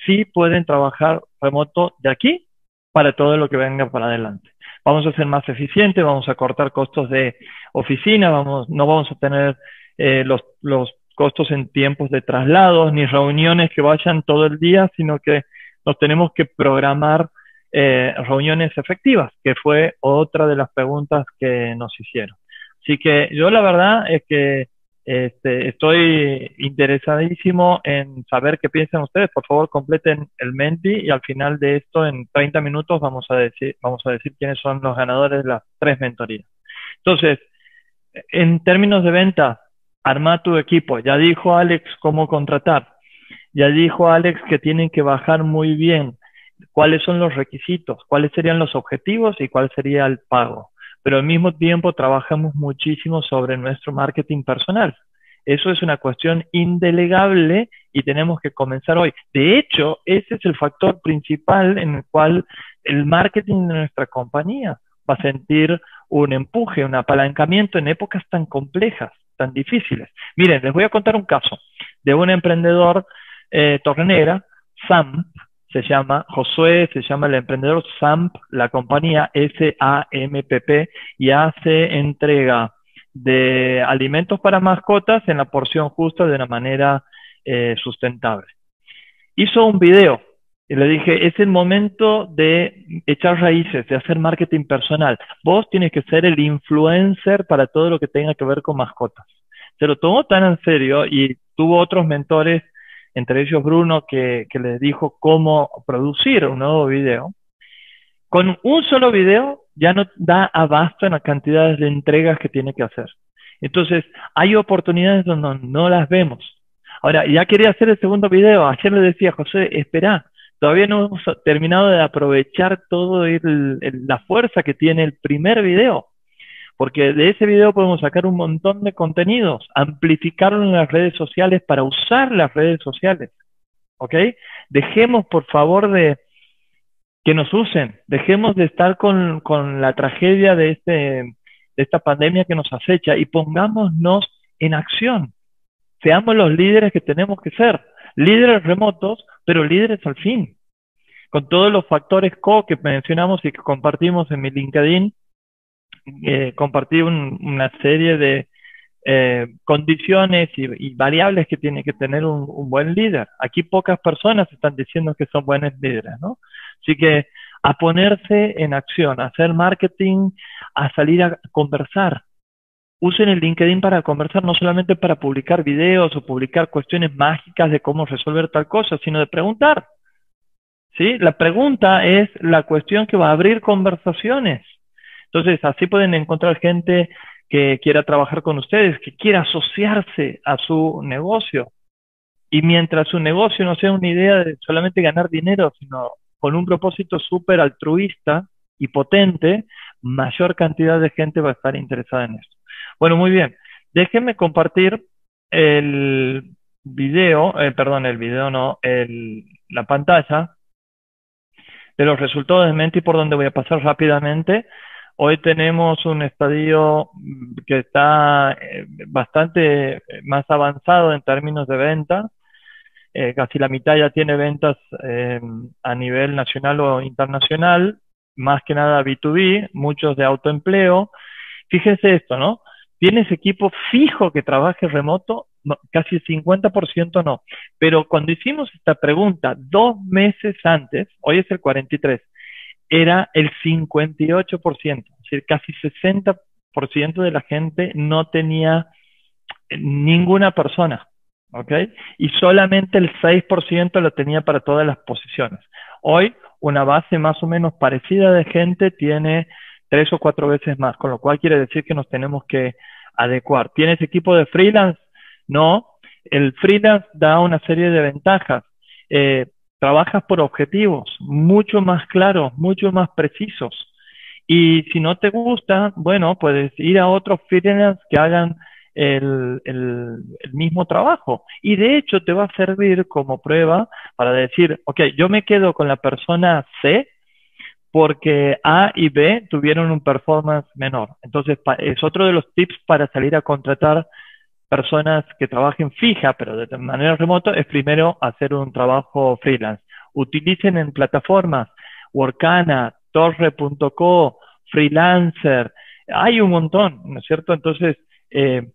[SPEAKER 2] sí pueden trabajar remoto de aquí para todo lo que venga para adelante. Vamos a ser más eficientes, vamos a cortar costos de oficina, vamos, no vamos a tener eh, los, los costos en tiempos de traslados ni reuniones que vayan todo el día, sino que nos tenemos que programar eh, reuniones efectivas, que fue otra de las preguntas que nos hicieron. Así que yo la verdad es que este, estoy interesadísimo en saber qué piensan ustedes. Por favor, completen el Menti y al final de esto, en 30 minutos, vamos a decir, vamos a decir quiénes son los ganadores de las tres mentorías. Entonces, en términos de venta, arma tu equipo. Ya dijo Alex cómo contratar. Ya dijo Alex que tienen que bajar muy bien cuáles son los requisitos, cuáles serían los objetivos y cuál sería el pago. Pero al mismo tiempo trabajamos muchísimo sobre nuestro marketing personal. Eso es una cuestión indelegable y tenemos que comenzar hoy. De hecho, ese es el factor principal en el cual el marketing de nuestra compañía va a sentir un empuje, un apalancamiento en épocas tan complejas, tan difíciles. Miren, les voy a contar un caso de un emprendedor eh, tornera, Sam, se llama Josué, se llama el emprendedor SAMP, la compañía S-A-M-P-P, y hace entrega de alimentos para mascotas en la porción justa de una manera eh, sustentable. Hizo un video y le dije, es el momento de echar raíces, de hacer marketing personal. Vos tienes que ser el influencer para todo lo que tenga que ver con mascotas. Se lo tomó tan en serio y tuvo otros mentores entre ellos Bruno, que, que les dijo cómo producir un nuevo video. Con un solo video ya no da abasto en las cantidades de entregas que tiene que hacer. Entonces, hay oportunidades donde no las vemos. Ahora, ya quería hacer el segundo video. Ayer le decía, José, espera, todavía no hemos terminado de aprovechar toda la fuerza que tiene el primer video porque de ese video podemos sacar un montón de contenidos, amplificarlo en las redes sociales para usar las redes sociales. ¿Ok? Dejemos, por favor, de que nos usen, dejemos de estar con, la tragedia de, este, de esta pandemia que nos acecha y pongámonos en acción. Seamos los líderes que tenemos que ser, líderes remotos, pero líderes al fin. Con todos los factores co que mencionamos y que compartimos en mi LinkedIn, eh, compartir una serie de eh, condiciones y, variables que tiene que tener un, buen líder. Aquí pocas personas están diciendo que son buenos líderes, ¿no? Así que a ponerse en acción, a hacer marketing, a salir a conversar. Usen el LinkedIn para conversar, no solamente para publicar videos o publicar cuestiones mágicas de cómo resolver tal cosa, sino de preguntar. ¿Sí? La pregunta es la cuestión que va a abrir conversaciones. Entonces, así pueden encontrar gente que quiera trabajar con ustedes, que quiera asociarse a su negocio. Y mientras su negocio no sea una idea de solamente ganar dinero, sino con un propósito súper altruista y potente, mayor cantidad de gente va a estar interesada en esto. Bueno, muy bien. Déjenme compartir el video, eh, perdón, el video no, el, la pantalla de los resultados de Menti por donde voy a pasar rápidamente. Hoy tenemos un estadio que está eh, bastante más avanzado en términos de venta. Eh, casi la mitad ya tiene ventas a nivel nacional o internacional, más que nada B2B, muchos de autoempleo. Fíjense esto, ¿no? ¿Tienes equipo fijo que trabaje remoto? casi el 50% no. Pero cuando hicimos esta pregunta dos meses antes, hoy es el 43, era el 58%, es decir, casi 60% de la gente no tenía ninguna persona, ¿ok? Y solamente el 6% lo tenía para todas las posiciones. Hoy, una base más o menos parecida de gente tiene tres o cuatro veces más, con lo cual quiere decir que nos tenemos que adecuar. ¿Tienes equipo de freelance? No. El freelance da una serie de ventajas. Eh, trabajas por objetivos mucho más claros, mucho más precisos. Y si no te gusta, bueno, puedes ir a otros freelance que hagan el, el, mismo trabajo. Y de hecho te va a servir como prueba para decir, ok, yo me quedo con la persona C porque A y B tuvieron un performance menor. Entonces, es otro de los tips para salir a contratar personas que trabajen fija, pero de manera remota, es primero hacer un trabajo freelance. Utilicen en plataformas Workana, Torre.co, Freelancer, hay un montón, ¿no es cierto? Entonces, eh,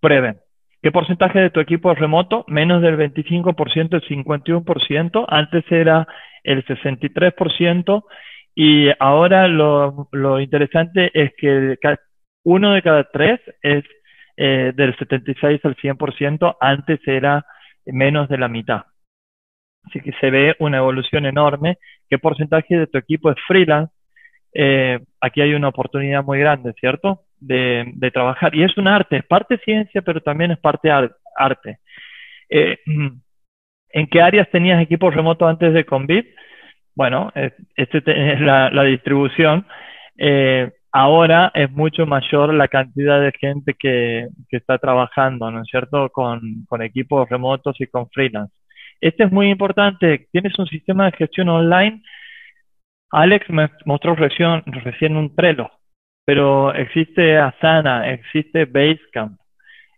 [SPEAKER 2] prueben. ¿Qué porcentaje de tu equipo es remoto? Menos del 25%, el 51%. Antes era el 63%. Y ahora lo, interesante es que uno de cada tres es eh, del 76 al 100%, antes era menos de la mitad. Así que se ve una evolución enorme. ¿Qué porcentaje de tu equipo es freelance? Eh, aquí hay una oportunidad muy grande, ¿cierto? De, de, trabajar. Y es un arte, es parte ciencia, pero también es parte arte. Eh, ¿En qué áreas tenías equipos remotos antes de Conviv? Bueno, este es la, distribución. Eh, ahora es mucho mayor la cantidad de gente que, que está trabajando, ¿no es cierto?, con, con, equipos remotos y con freelance. Este es muy importante. Tienes un sistema de gestión online. Alex me mostró recién, recién un Trello, pero existe Asana, existe Basecamp,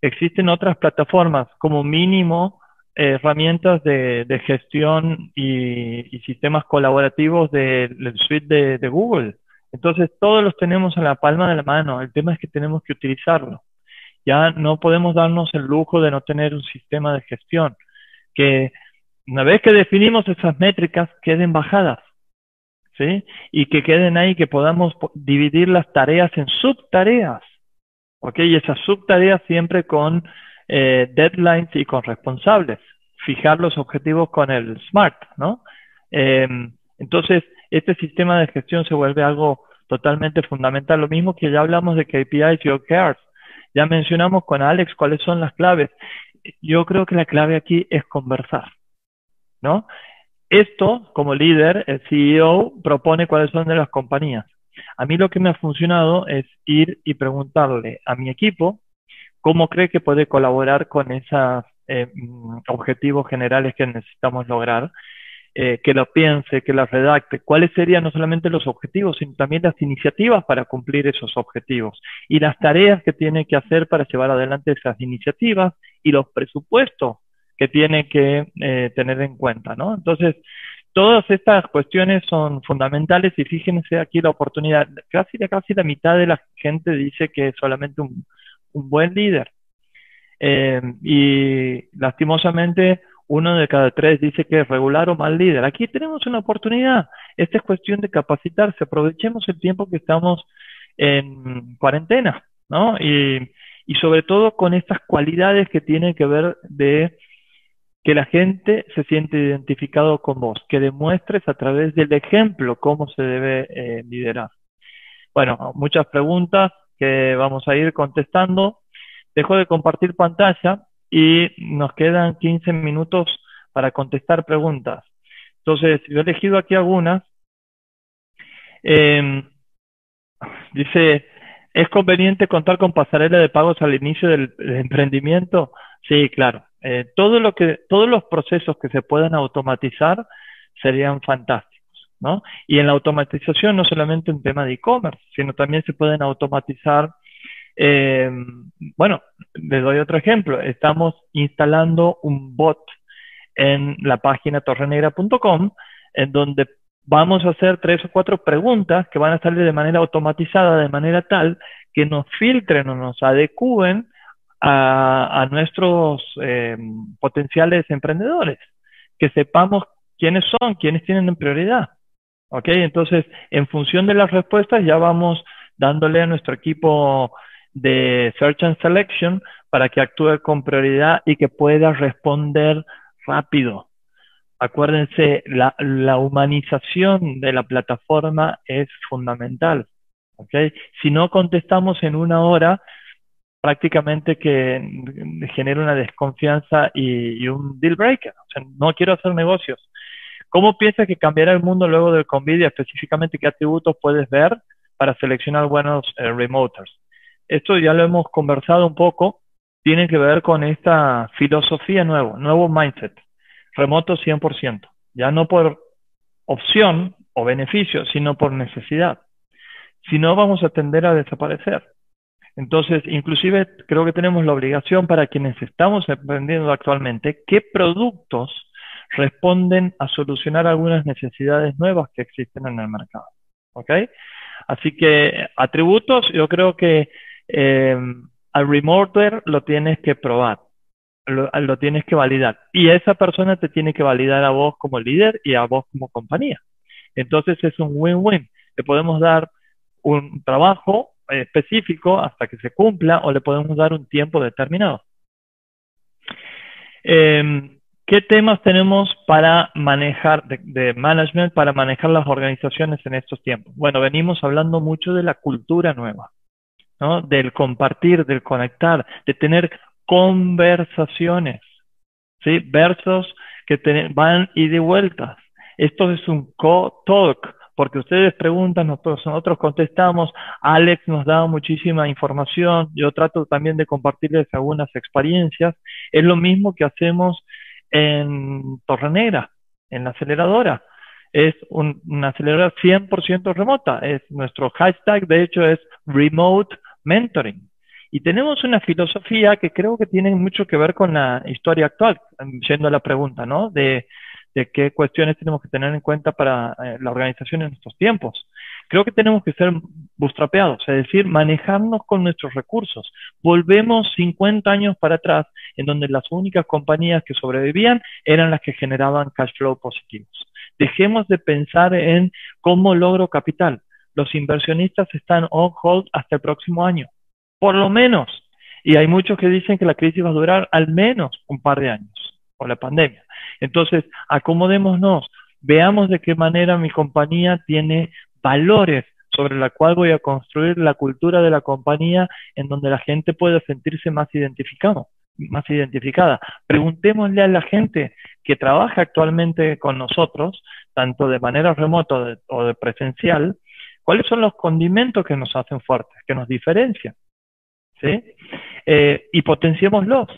[SPEAKER 2] existen otras plataformas como mínimo herramientas de, de gestión y, sistemas colaborativos del suite de, Google. Entonces, todos los tenemos en la palma de la mano. El tema es que tenemos que utilizarlo. Ya no podemos darnos el lujo de no tener un sistema de gestión. Que una vez que definimos esas métricas, queden bajadas. ¿Sí? Y que queden ahí, que podamos dividir las tareas en subtareas. ¿Ok? Y esas subtareas siempre con eh, deadlines y con responsables, fijar los objetivos con el SMART, ¿no? Em, entonces, este sistema de gestión se vuelve algo totalmente fundamental, lo mismo que ya hablamos de KPIs y OKRs. Ya mencionamos con Alex cuáles son las claves. Yo creo que la clave aquí es conversar, ¿no? Esto, como líder, el CEO propone cuáles son de las compañías. A mí lo que me ha funcionado es ir y preguntarle a mi equipo ¿Cómo cree que puede colaborar con esos eh, mm, objetivos generales que necesitamos lograr? Eh, que lo piense, que lo redacte, cuáles serían no solamente los objetivos, sino también las iniciativas para cumplir esos objetivos y las tareas que tiene que hacer para llevar adelante esas iniciativas y los presupuestos que tiene que eh, tener en cuenta, ¿no? Entonces, todas estas cuestiones son fundamentales y fíjense aquí la oportunidad, casi, casi la mitad de la gente dice que solamente un, un buen líder. Eh, y lastimosamente uno de cada tres dice que es regular o mal líder. Aquí tenemos una oportunidad. Esta es cuestión de capacitarse. Aprovechemos el tiempo que estamos en cuarentena, ¿no? Y, y sobre todo con estas cualidades que tienen que ver de que la gente se siente identificado con vos, que demuestres a través del ejemplo cómo se debe eh, liderar. Bueno, muchas preguntas que vamos a ir contestando. Dejo de compartir pantalla y nos quedan 15 minutos para contestar preguntas. Entonces, yo he elegido aquí algunas. Eh, dice ¿Es conveniente contar con pasarela de pagos al inicio del, emprendimiento? Sí, claro. Eh, todo lo que, todos los procesos que se puedan automatizar serían fantásticos, ¿no? Y en la automatización no solamente un tema de e-commerce, sino también se pueden automatizar. Eh, bueno, les doy otro ejemplo. Estamos instalando un bot en la página torrenegra.com en donde vamos a hacer tres o cuatro preguntas que van a salir de manera automatizada, de manera tal que nos filtren o nos adecúen a, nuestros eh, potenciales emprendedores, que sepamos quiénes son, quiénes tienen prioridad. ¿Ok? Entonces, en función de las respuestas, ya vamos dándole a nuestro equipo de Search and Selection para que actúe con prioridad y que pueda responder rápido. Acuérdense, la, la humanización de la plataforma es fundamental. ¿okay? Si no contestamos en una hora, prácticamente que genera una desconfianza y, un deal breaker. O sea, no quiero hacer negocios. ¿Cómo piensas que cambiará el mundo luego del COVID? Específicamente, ¿qué atributos puedes ver para seleccionar buenos eh, remoters? Esto ya lo hemos conversado un poco. Tiene que ver con esta filosofía nueva, nuevo mindset remoto 100%, ya no por opción o beneficio, sino por necesidad. Si no, vamos a tender a desaparecer. Entonces, inclusive creo que tenemos la obligación para quienes estamos emprendiendo actualmente, qué productos responden a solucionar algunas necesidades nuevas que existen en el mercado. ¿Ok? Así que atributos, yo creo que eh, al remoter lo tienes que probar lo, tienes que validar. Y esa persona te tiene que validar a vos como líder y a vos como compañía. Entonces es un win-win. Le podemos dar un trabajo específico hasta que se cumpla o le podemos dar un tiempo determinado. Em, ¿Qué temas tenemos para manejar, de, management, para manejar las organizaciones en estos tiempos? Bueno, venimos hablando mucho de la cultura nueva, ¿no? Del compartir, del conectar, de tener conversaciones, ¿sí? Versos que van y de vueltas. Esto es un co-talk, porque ustedes preguntan, nosotros, nosotros contestamos, Alex nos da muchísima información, yo trato también de compartirles algunas experiencias. Es lo mismo que hacemos en Torre en la aceleradora. Es una aceleradora 100% remota. Es nuestro hashtag, de hecho, es Remote Mentoring. Y tenemos una filosofía que creo que tiene mucho que ver con la historia actual, yendo a la pregunta, ¿no? De, qué cuestiones tenemos que tener en cuenta para eh, la organización en estos tiempos. Creo que tenemos que ser bootstrapeados, es decir, manejarnos con nuestros recursos. Volvemos 50 años para atrás, en donde las únicas compañías que sobrevivían eran las que generaban cash flow positivos. Dejemos de pensar en cómo logro capital. Los inversionistas están on hold hasta el próximo año por lo menos. Y hay muchos que dicen que la crisis va a durar al menos un par de años, o la pandemia. Entonces, acomodémonos, veamos de qué manera mi compañía tiene valores sobre la cual voy a construir la cultura de la compañía en donde la gente pueda sentirse más identificado, más identificada. Preguntémosle a la gente que trabaja actualmente con nosotros, tanto de manera remota o de presencial, cuáles son los condimentos que nos hacen fuertes, que nos diferencian. ¿sí? Eh, y potenciémoslos.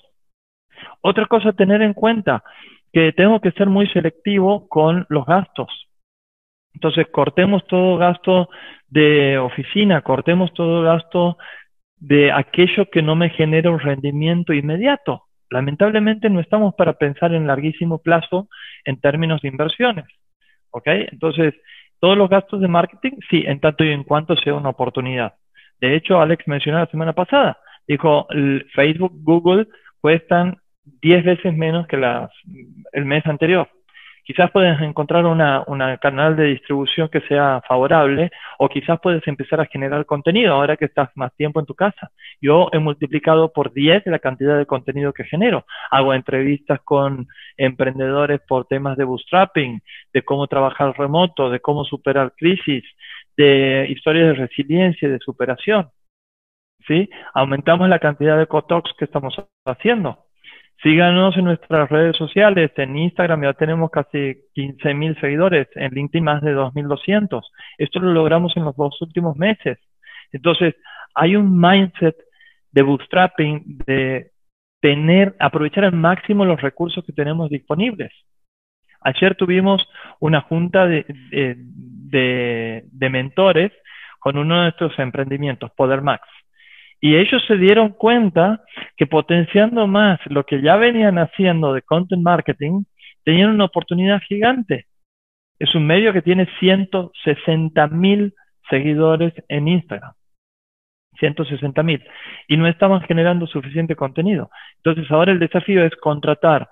[SPEAKER 2] Otra cosa a tener en cuenta, que tengo que ser muy selectivo con los gastos. Entonces, cortemos todo gasto de oficina, cortemos todo gasto de aquello que no me genera un rendimiento inmediato. Lamentablemente no estamos para pensar en larguísimo plazo en términos de inversiones. ¿Ok? Entonces, todos los gastos de marketing, sí, en tanto y en cuanto sea una oportunidad. De hecho, Alex mencionó la semana pasada, dijo, Facebook, Google cuestan 10 veces menos que las, el mes anterior. Quizás puedes encontrar una, canal de distribución que sea favorable o quizás puedes empezar a generar contenido ahora que estás más tiempo en tu casa. Yo he multiplicado por 10 la cantidad de contenido que genero. Hago entrevistas con emprendedores por temas de bootstrapping, de cómo trabajar remoto, de cómo superar crisis, de historias de resiliencia y de superación. ¿Sí? Aumentamos la cantidad de cotox que estamos haciendo. Síganos en nuestras redes sociales. En Instagram ya tenemos casi 15.000 seguidores. En LinkedIn más de 2.200. Esto lo logramos en los dos últimos meses. Entonces, hay un mindset de bootstrapping, de tener, aprovechar al máximo los recursos que tenemos disponibles. Ayer tuvimos una junta de, de, de mentores con uno de nuestros emprendimientos, Poder Max. Y ellos se dieron cuenta que potenciando más lo que ya venían haciendo de content marketing, tenían una oportunidad gigante. Es un medio que tiene 160 mil seguidores en Instagram. 160 mil. Y no estaban generando suficiente contenido. Entonces ahora el desafío es contratar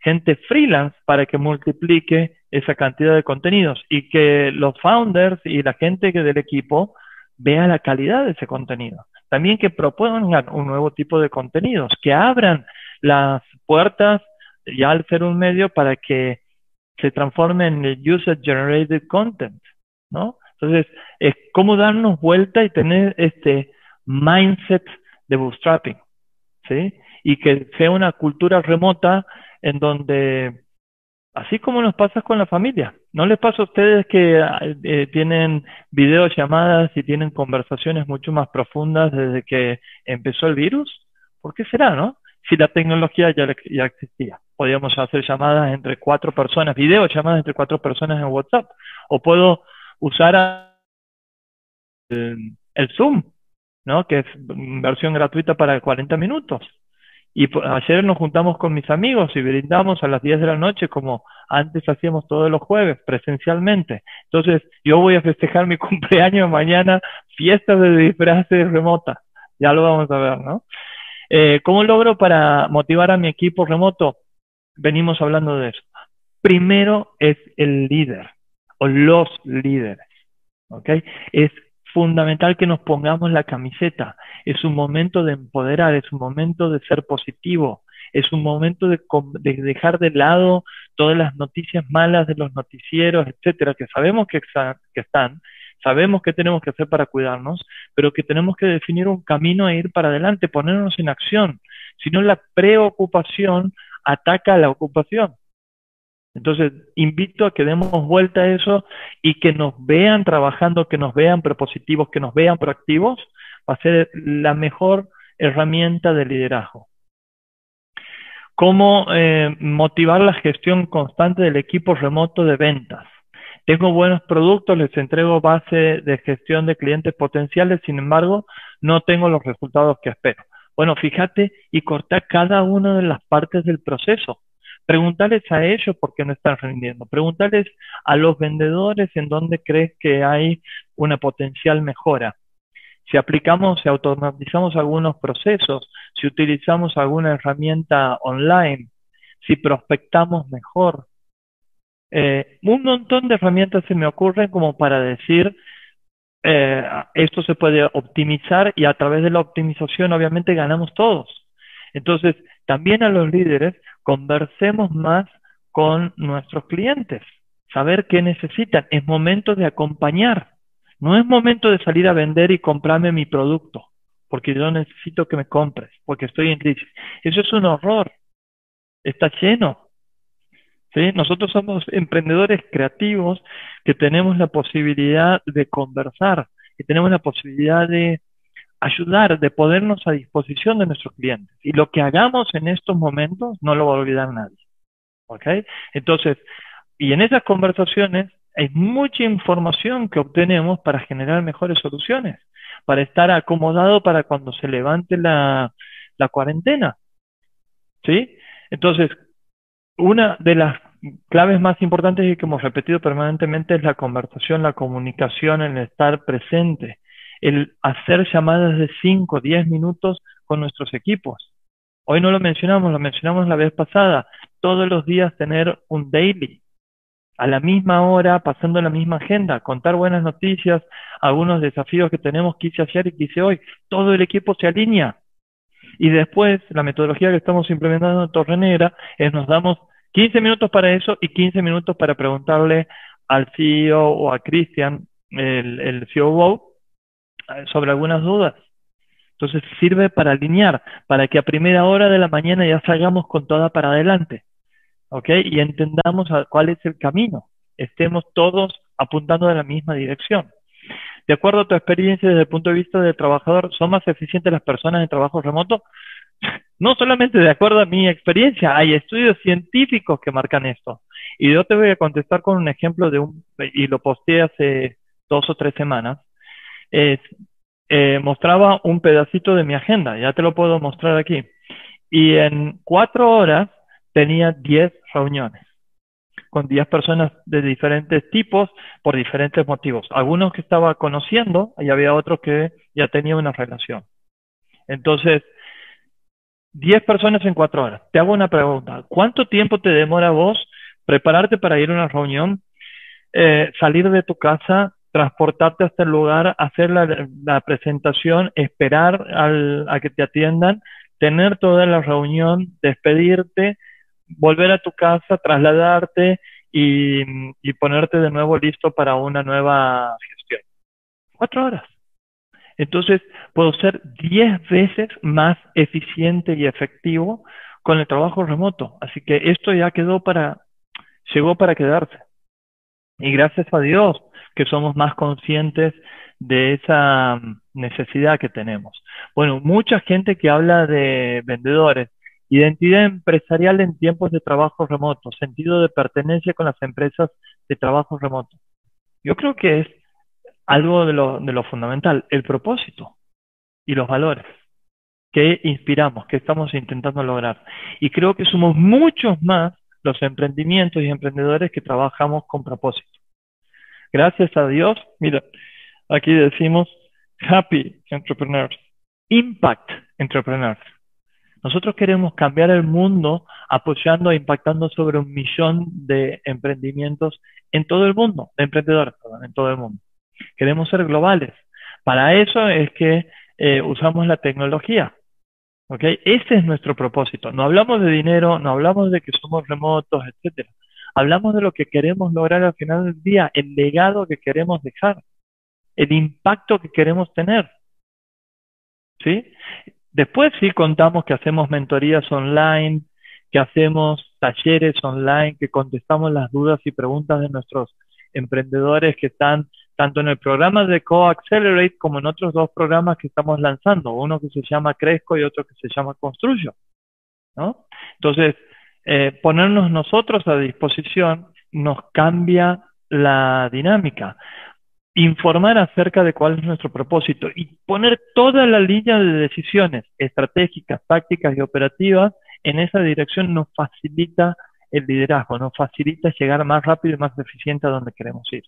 [SPEAKER 2] gente freelance para que multiplique esa cantidad de contenidos y que los founders y la gente del equipo vea la calidad de ese contenido. También que propongan un nuevo tipo de contenidos, que abran las puertas ya al ser un medio para que se transforme en el user generated content, ¿no? Entonces, es cómo darnos vuelta y tener este mindset de bootstrapping, ¿sí? Y que sea una cultura remota en donde, así como nos pasa con la familia, ¿no les pasa a ustedes que eh, tienen videollamadas y tienen conversaciones mucho más profundas desde que empezó el virus? ¿Por qué será, no? Si la tecnología ya, ya existía. Podíamos hacer llamadas entre cuatro personas, videollamadas entre cuatro personas en WhatsApp. O puedo usar el, el Zoom, ¿no? Que es versión gratuita para 40 minutos. Y ayer nos juntamos con mis amigos y brindamos a las 10 de la noche como antes hacíamos todos los jueves, presencialmente. Entonces, yo voy a festejar mi cumpleaños mañana, fiesta de disfraces remota. Ya lo vamos a ver, ¿no? Eh, ¿Cómo logro para motivar a mi equipo remoto? Venimos hablando de eso. Primero es el líder o los líderes, ¿ok? Es fundamental que nos pongamos la camiseta. Es un momento de empoderar, es un momento de ser positivo, es un momento de, dejar de lado todas las noticias malas de los noticieros, etcétera, que sabemos que, que están, sabemos qué tenemos que hacer para cuidarnos, pero que tenemos que definir un camino a ir para adelante, ponernos en acción. Si no, la preocupación ataca a la ocupación. Entonces, invito a que demos vuelta a eso y que nos vean trabajando, que nos vean propositivos, que nos vean proactivos, va a ser la mejor herramienta de liderazgo. ¿Cómo eh, motivar la gestión constante del equipo remoto de ventas? Tengo buenos productos, les entrego base de gestión de clientes potenciales, sin embargo, no tengo los resultados que espero. Bueno, fíjate y corta cada una de las partes del proceso Preguntarles a ellos por qué no están rindiendo. Preguntarles a los vendedores en dónde crees que hay una potencial mejora. Si aplicamos, si automatizamos algunos procesos, si utilizamos alguna herramienta online, si prospectamos mejor. Eh, un montón de herramientas se me ocurren como para decir, eh, esto se puede optimizar y a través de la optimización obviamente ganamos todos. Entonces, también a los líderes conversemos más con nuestros clientes, saber qué necesitan. Es momento de acompañar. No es momento de salir a vender y comprarme mi producto, porque yo necesito que me compres, porque estoy en crisis. Eso es un horror. Está lleno. ¿Sí? Nosotros somos emprendedores creativos que tenemos la posibilidad de conversar, que tenemos la posibilidad de ayudar, de ponernos a disposición de nuestros clientes. Y lo que hagamos en estos momentos no lo va a olvidar nadie. ¿Ok? Entonces, y en esas conversaciones hay mucha información que obtenemos para generar mejores soluciones, para estar acomodado para cuando se levante la, la cuarentena. ¿Sí? Entonces, una de las claves más importantes y que hemos repetido permanentemente es la conversación, la comunicación, el estar presente el hacer llamadas de 5, 10 minutos con nuestros equipos. Hoy no lo mencionamos, lo mencionamos la vez pasada. Todos los días tener un daily, a la misma hora, pasando la misma agenda, contar buenas noticias, algunos desafíos que tenemos que hice ayer y que hice hoy. Todo el equipo se alinea. Y después, la metodología que estamos implementando en Torre Negra es nos damos 15 minutos para eso y 15 minutos para preguntarle al CEO o a Christian, el, el COO, sobre algunas dudas. Entonces sirve para alinear, para que a primera hora de la mañana ya salgamos con toda para adelante. ¿Ok? Y entendamos cuál es el camino. Estemos todos apuntando a la misma dirección. de acuerdo a tu experiencia desde el punto de vista del trabajador, ¿son más eficientes las personas en trabajo remoto? No solamente de acuerdo a mi experiencia, hay estudios científicos que marcan esto. Y yo te voy a contestar con un ejemplo de un, y lo posteé hace dos o tres semanas. Es, eh, mostraba un pedacito de mi agenda, ya te lo puedo mostrar aquí. Y en cuatro horas tenía diez reuniones con 10 personas de diferentes tipos por diferentes motivos. Algunos que estaba conociendo y había otros que ya tenían una relación. Entonces, 10 personas en 4 horas. Te hago una pregunta. ¿Cuánto tiempo te demora vos prepararte para ir a una reunión, eh, salir de tu casa, transportarte hasta el lugar, hacer la, presentación, esperar a que te atiendan, tener toda la reunión, despedirte, volver a tu casa, trasladarte y, ponerte de nuevo listo para una nueva gestión. Cuatro horas. Entonces, puedo ser diez veces más eficiente y efectivo con el trabajo remoto. Así que esto ya quedó para, llegó para quedarse. Y gracias a Dios que somos más conscientes de esa necesidad que tenemos. Bueno, mucha gente que habla de vendedores Identidad empresarial en tiempos de trabajo remoto, sentido de pertenencia con las empresas de trabajo remoto. Yo creo que es algo de lo, de lo fundamental, el propósito y los valores que inspiramos, que estamos intentando lograr. Y creo que somos muchos más los emprendimientos y emprendedores que trabajamos con propósito. Gracias a Dios, mira, aquí decimos happy entrepreneurs, impact entrepreneurs. Nosotros queremos cambiar el mundo apoyando e impactando sobre un millón de emprendimientos en todo el mundo, de emprendedores, en todo el mundo. Queremos ser globales. Para eso es que eh, usamos la tecnología. ¿ok? Ese es nuestro propósito. No hablamos de dinero, no hablamos de que somos remotos, etcétera. Hablamos de lo que queremos lograr al final del día, el legado que queremos dejar, el impacto que queremos tener. ¿Sí? Después sí contamos que hacemos mentorías online, que hacemos talleres online, que contestamos las dudas y preguntas de nuestros emprendedores que están tanto en el programa de Co-Accelerate como en otros dos programas que estamos lanzando, uno que se llama Cresco y otro que se llama Construyo. ¿no? Entonces, eh, ponernos nosotros a disposición nos cambia la dinámica informar acerca de cuál es nuestro propósito y poner toda la línea de decisiones estratégicas, tácticas y operativas en esa dirección nos facilita el liderazgo, nos facilita llegar más rápido y más eficiente a donde queremos ir.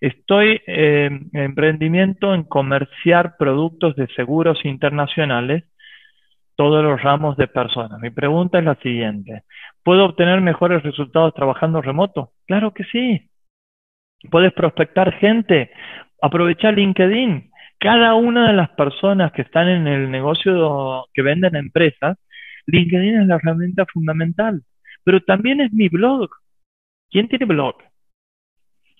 [SPEAKER 2] Estoy eh, en emprendimiento en comerciar productos de seguros internacionales, todos los ramos de personas. Mi pregunta es la siguiente. ¿Puedo obtener mejores resultados trabajando remoto? Claro que sí. Puedes prospectar gente, aprovechar LinkedIn. Cada una de las personas que están en el negocio que venden empresas, LinkedIn es la herramienta fundamental. Pero también es mi blog. ¿Quién tiene blog?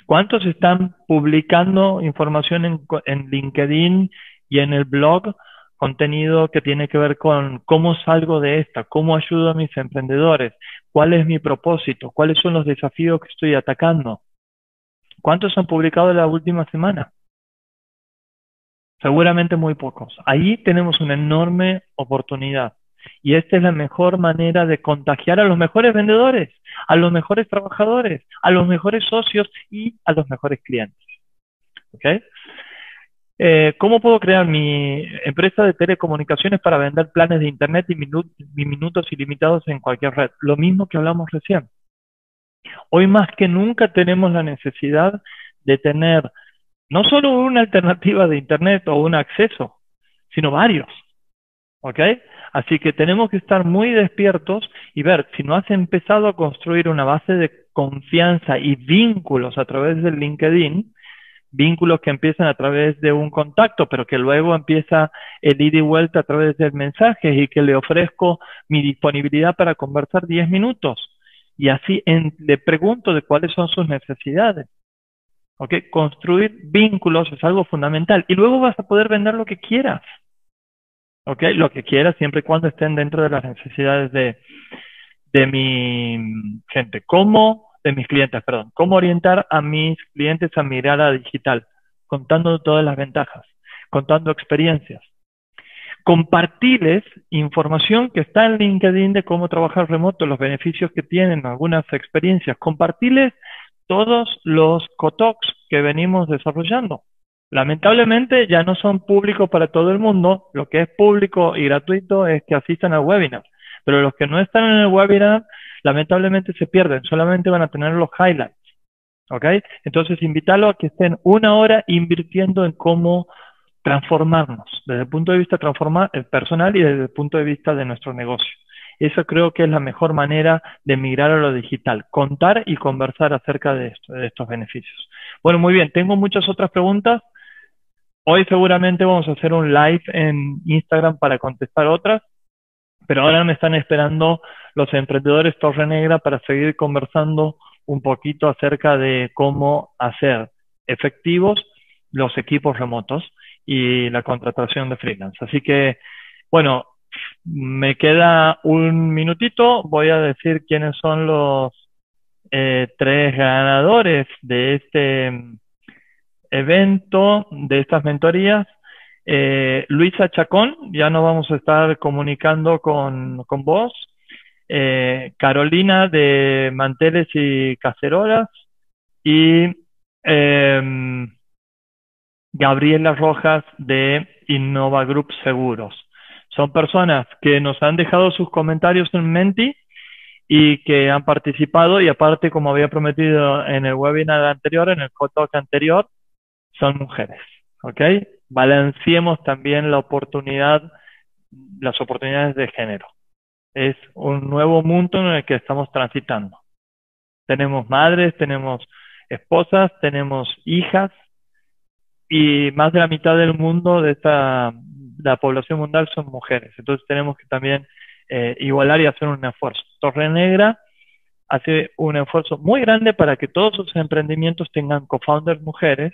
[SPEAKER 2] ¿Cuántos están publicando información en, en LinkedIn y en el blog? Contenido que tiene que ver con cómo salgo de esta, cómo ayudo a mis emprendedores, cuál es mi propósito, cuáles son los desafíos que estoy atacando. ¿Cuántos han publicado en la última semana? Seguramente muy pocos. Ahí tenemos una enorme oportunidad. Y esta es la mejor manera de contagiar a los mejores vendedores, a los mejores trabajadores, a los mejores socios y a los mejores clientes. Eh, ¿Cómo puedo crear mi empresa de telecomunicaciones para vender planes de Internet y minutos ilimitados en cualquier red? Lo mismo que hablamos recién. Hoy más que nunca tenemos la necesidad de tener no solo una alternativa de Internet o un acceso, sino varios. ¿Ok? Así que tenemos que estar muy despiertos y ver si no has empezado a construir una base de confianza y vínculos a través del LinkedIn, vínculos que empiezan a través de un contacto, pero que luego empieza el ida y vuelta a través del mensaje y que le ofrezco mi disponibilidad para conversar 10 minutos y así le pregunto de cuáles son sus necesidades. ¿Ok? Construir vínculos es algo fundamental y luego vas a poder vender lo que quieras. ¿Ok? Lo que quieras siempre y cuando estén dentro de las necesidades de, de mi gente. ¿Cómo, de mis clientes, perdón, cómo orientar a mis clientes a mirar a digital? contando todas las ventajas, contando experiencias. Compartirles información que está en LinkedIn de cómo trabajar remoto, los beneficios que tienen, algunas experiencias. Compartirles todos los COTOX que venimos desarrollando. Lamentablemente ya no son públicos para todo el mundo. Lo que es público y gratuito es que asistan al webinar. Pero los que no están en el webinar, lamentablemente se pierden. Solamente van a tener los highlights. ¿Ok? Entonces, invitarlo a que estén una hora invirtiendo en cómo transformarnos desde el punto de vista transformar, el personal y desde el punto de vista de nuestro negocio. Eso creo que es la mejor manera de migrar a lo digital, contar y conversar acerca de, esto, de estos beneficios. Bueno, muy bien, tengo muchas otras preguntas. Hoy seguramente vamos a hacer un live en Instagram para contestar otras, pero ahora me están esperando los emprendedores Torre Negra para seguir conversando un poquito acerca de cómo hacer efectivos los equipos remotos y la contratación de freelance. Así que, bueno, me queda un minutito. Voy a decir quiénes son los eh, tres ganadores de este evento, de estas mentorías. Eh, Luisa Chacón, ya no vamos a estar comunicando con, con vos. Eh, Carolina de Manteles y Cacerolas y em, Gabriela Rojas de Innova Group Seguros. Son personas que nos han dejado sus comentarios en Menti y que han participado y aparte, como había prometido en el webinar anterior, en el hot talk anterior, son mujeres. ¿Ok? Balanceemos también la oportunidad, las oportunidades de género. Es un nuevo mundo en el que estamos transitando. Tenemos madres, tenemos esposas, tenemos hijas y más de la mitad del mundo de esta la población mundial son mujeres. Entonces tenemos que también eh, igualar y hacer un esfuerzo. Torre Negra hace un esfuerzo muy grande para que todos sus emprendimientos tengan co-founders mujeres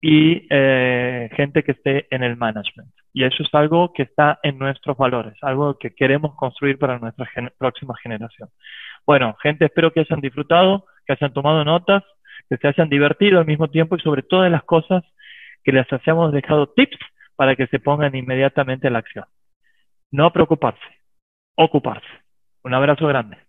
[SPEAKER 2] y eh, gente que esté en el management. Y eso es algo que está en nuestros valores, algo que queremos construir para nuestra próxima generación. Bueno, gente, espero que hayan disfrutado, que hayan tomado notas, que se hayan divertido al mismo tiempo y sobre todas las cosas que les hayamos dejado tips para que se pongan inmediatamente a la acción. No preocuparse, ocuparse. Un abrazo grande.